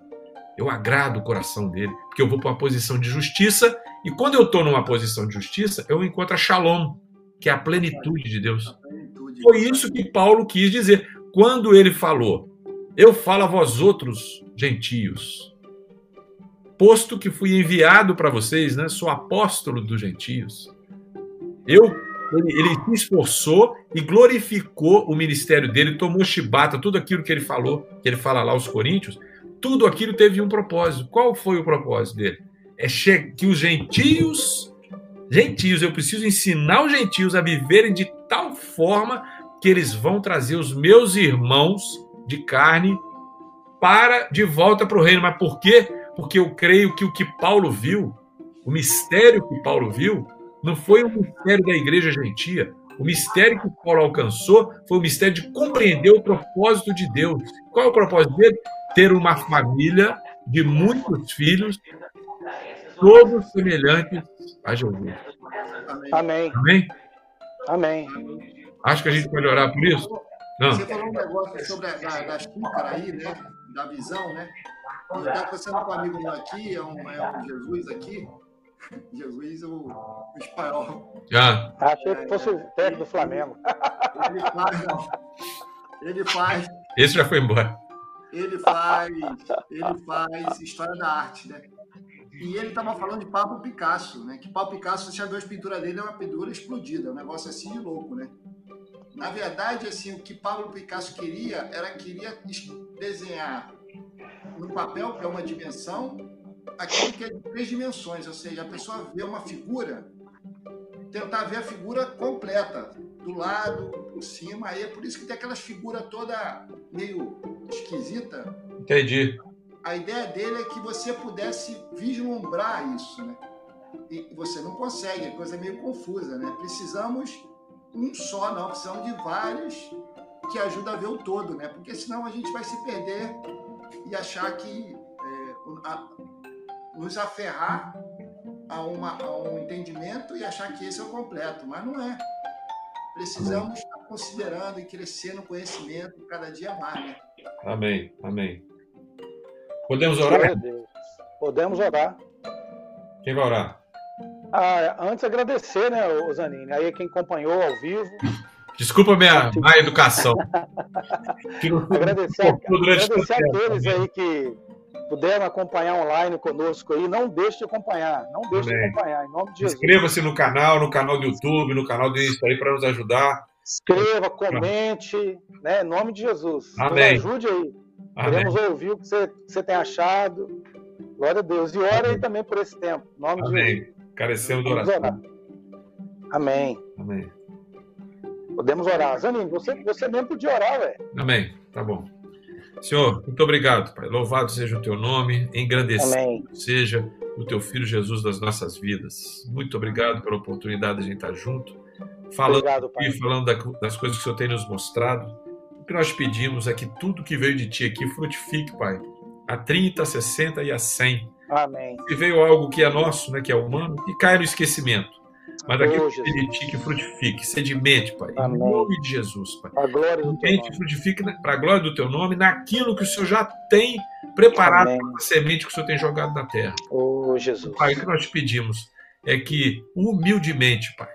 eu agrado o coração dele, porque eu vou para uma posição de justiça, e quando eu estou numa posição de justiça, eu encontro a shalom, que é a plenitude de Deus. Foi isso que Paulo quis dizer quando ele falou: Eu falo a vós outros gentios posto que fui enviado para vocês, né? Sou apóstolo dos gentios. Eu, ele, ele se esforçou e glorificou o ministério dele, tomou chibata, tudo aquilo que ele falou, que ele fala lá aos Coríntios, tudo aquilo teve um propósito. Qual foi o propósito dele? É que os gentios, gentios, eu preciso ensinar os gentios a viverem de tal forma que eles vão trazer os meus irmãos de carne para de volta para o reino. Mas por quê? porque eu creio que o que Paulo viu, o mistério que Paulo viu, não foi o mistério da igreja gentia. O mistério que Paulo alcançou foi o mistério de compreender o propósito de Deus. Qual é o propósito dele? Ter uma família de muitos filhos, todos semelhantes a Jesus. Amém. Amém? Amém. Acho que a gente pode orar por isso? Não. Você falou um negócio sobre a da, da xícara aí, né? Da visão, né? Eu estava conversando com um amigo meu aqui, é um, é um Jesus aqui. Jesus, o, o espanhol. Ah, Achei que fosse o técnico do Flamengo. Ele faz, não. Ele faz, esse já foi embora. ele faz, ele faz história da arte, né? E ele estava falando de Pablo Picasso, né? Que Pablo Picasso, você já viu as pinturas dele, é uma pintura explodida, é um negócio assim de louco, né? Na verdade, assim, o que Pablo Picasso queria era queria es- desenhar no papel, que é uma dimensão, aquilo que é de três dimensões, ou seja, a pessoa vê uma figura, tentar ver a figura completa, do lado, por cima, aí é por isso que tem aquelas figuras toda meio esquisita. Entendi. A ideia dele é que você pudesse vislumbrar isso, né? E você não consegue, é coisa meio confusa, né? Precisamos um só, não, precisamos de vários que ajudam a ver o todo, né? Porque senão a gente vai se perder e achar que é, a- nos aferrar a, uma, a um entendimento e achar que esse é o completo, mas não é. Precisamos estar considerando e crescer no conhecimento cada dia mais, né? Amém. Amém. Podemos orar? Podemos orar. Quem vai orar? Ah, antes agradecer, né, o Zanini, aí quem acompanhou ao vivo, Desculpa minha má educação. Agradecer, durante agradecer aqueles aí que puderam acompanhar online conosco aí, não deixe de acompanhar, não deixe de Amém. acompanhar, em nome de Jesus. Inscreva-se no canal, no canal do YouTube, no canal do Insta aí para nos ajudar. Escreva, comente, né, em nome de Jesus. Nos Amém. ajude aí. Amém. Queremos ouvir o que você, que você tem achado. Glória a Deus. E ore aí também por esse tempo. Em nome de Jesus. Amém. Carecemos de oração. orar. Amém. Amém. Podemos orar. Zanini, você, você mesmo podia orar, velho. Amém. Tá bom. Senhor, muito obrigado, Pai. Louvado seja o teu nome, engrandecido Amém. seja o teu filho Jesus das nossas vidas. Muito obrigado pela oportunidade de a gente estar junto, falando Obrigado, Pai. aqui, falando da- das coisas que o Senhor tem nos mostrado. O que nós pedimos é que tudo que veio de Ti aqui frutifique, Pai, a 30, a 60 e a 100. Amém. Se veio algo que é nosso, né, que é humano, que caia no esquecimento. Mas aquilo Oh, Ti que frutifique, sedimente, Pai. Em Amém. nome de Jesus, Pai. A glória do teu nome. frutifique para a glória do Teu nome, naquilo que o Senhor já tem preparado Amém. para a semente que o Senhor tem jogado na terra. Oh, Jesus. Pai, o que nós te pedimos é que, humildemente, Pai,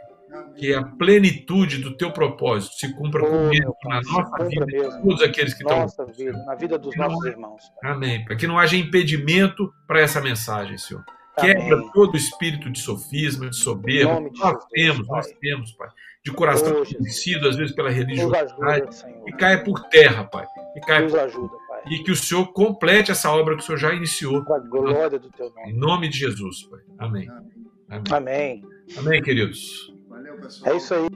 que a plenitude do teu propósito se cumpra Oh, comigo, Pai, na nossa vida, mesmo. todos aqueles que estão. Nossa vida, na vida dos nossos irmãos. Amém. Para que não haja impedimento para essa mensagem, Senhor. Quebra Amém. todo o espírito de sofisma, de Em soberba. nome de Nós Jesus, temos, Pai. nós temos, Pai. De coração endurecido, às vezes pela religiosidade. ajuda. E caia por terra, Pai. E caia Nos ajuda, Pai. e que o Senhor complete essa obra que o Senhor já iniciou. Para a glória do teu Em nome. nome de Jesus, Pai. Amém. Amém. Amém, Amém. Amém queridos. Valeu, pessoal. É isso aí.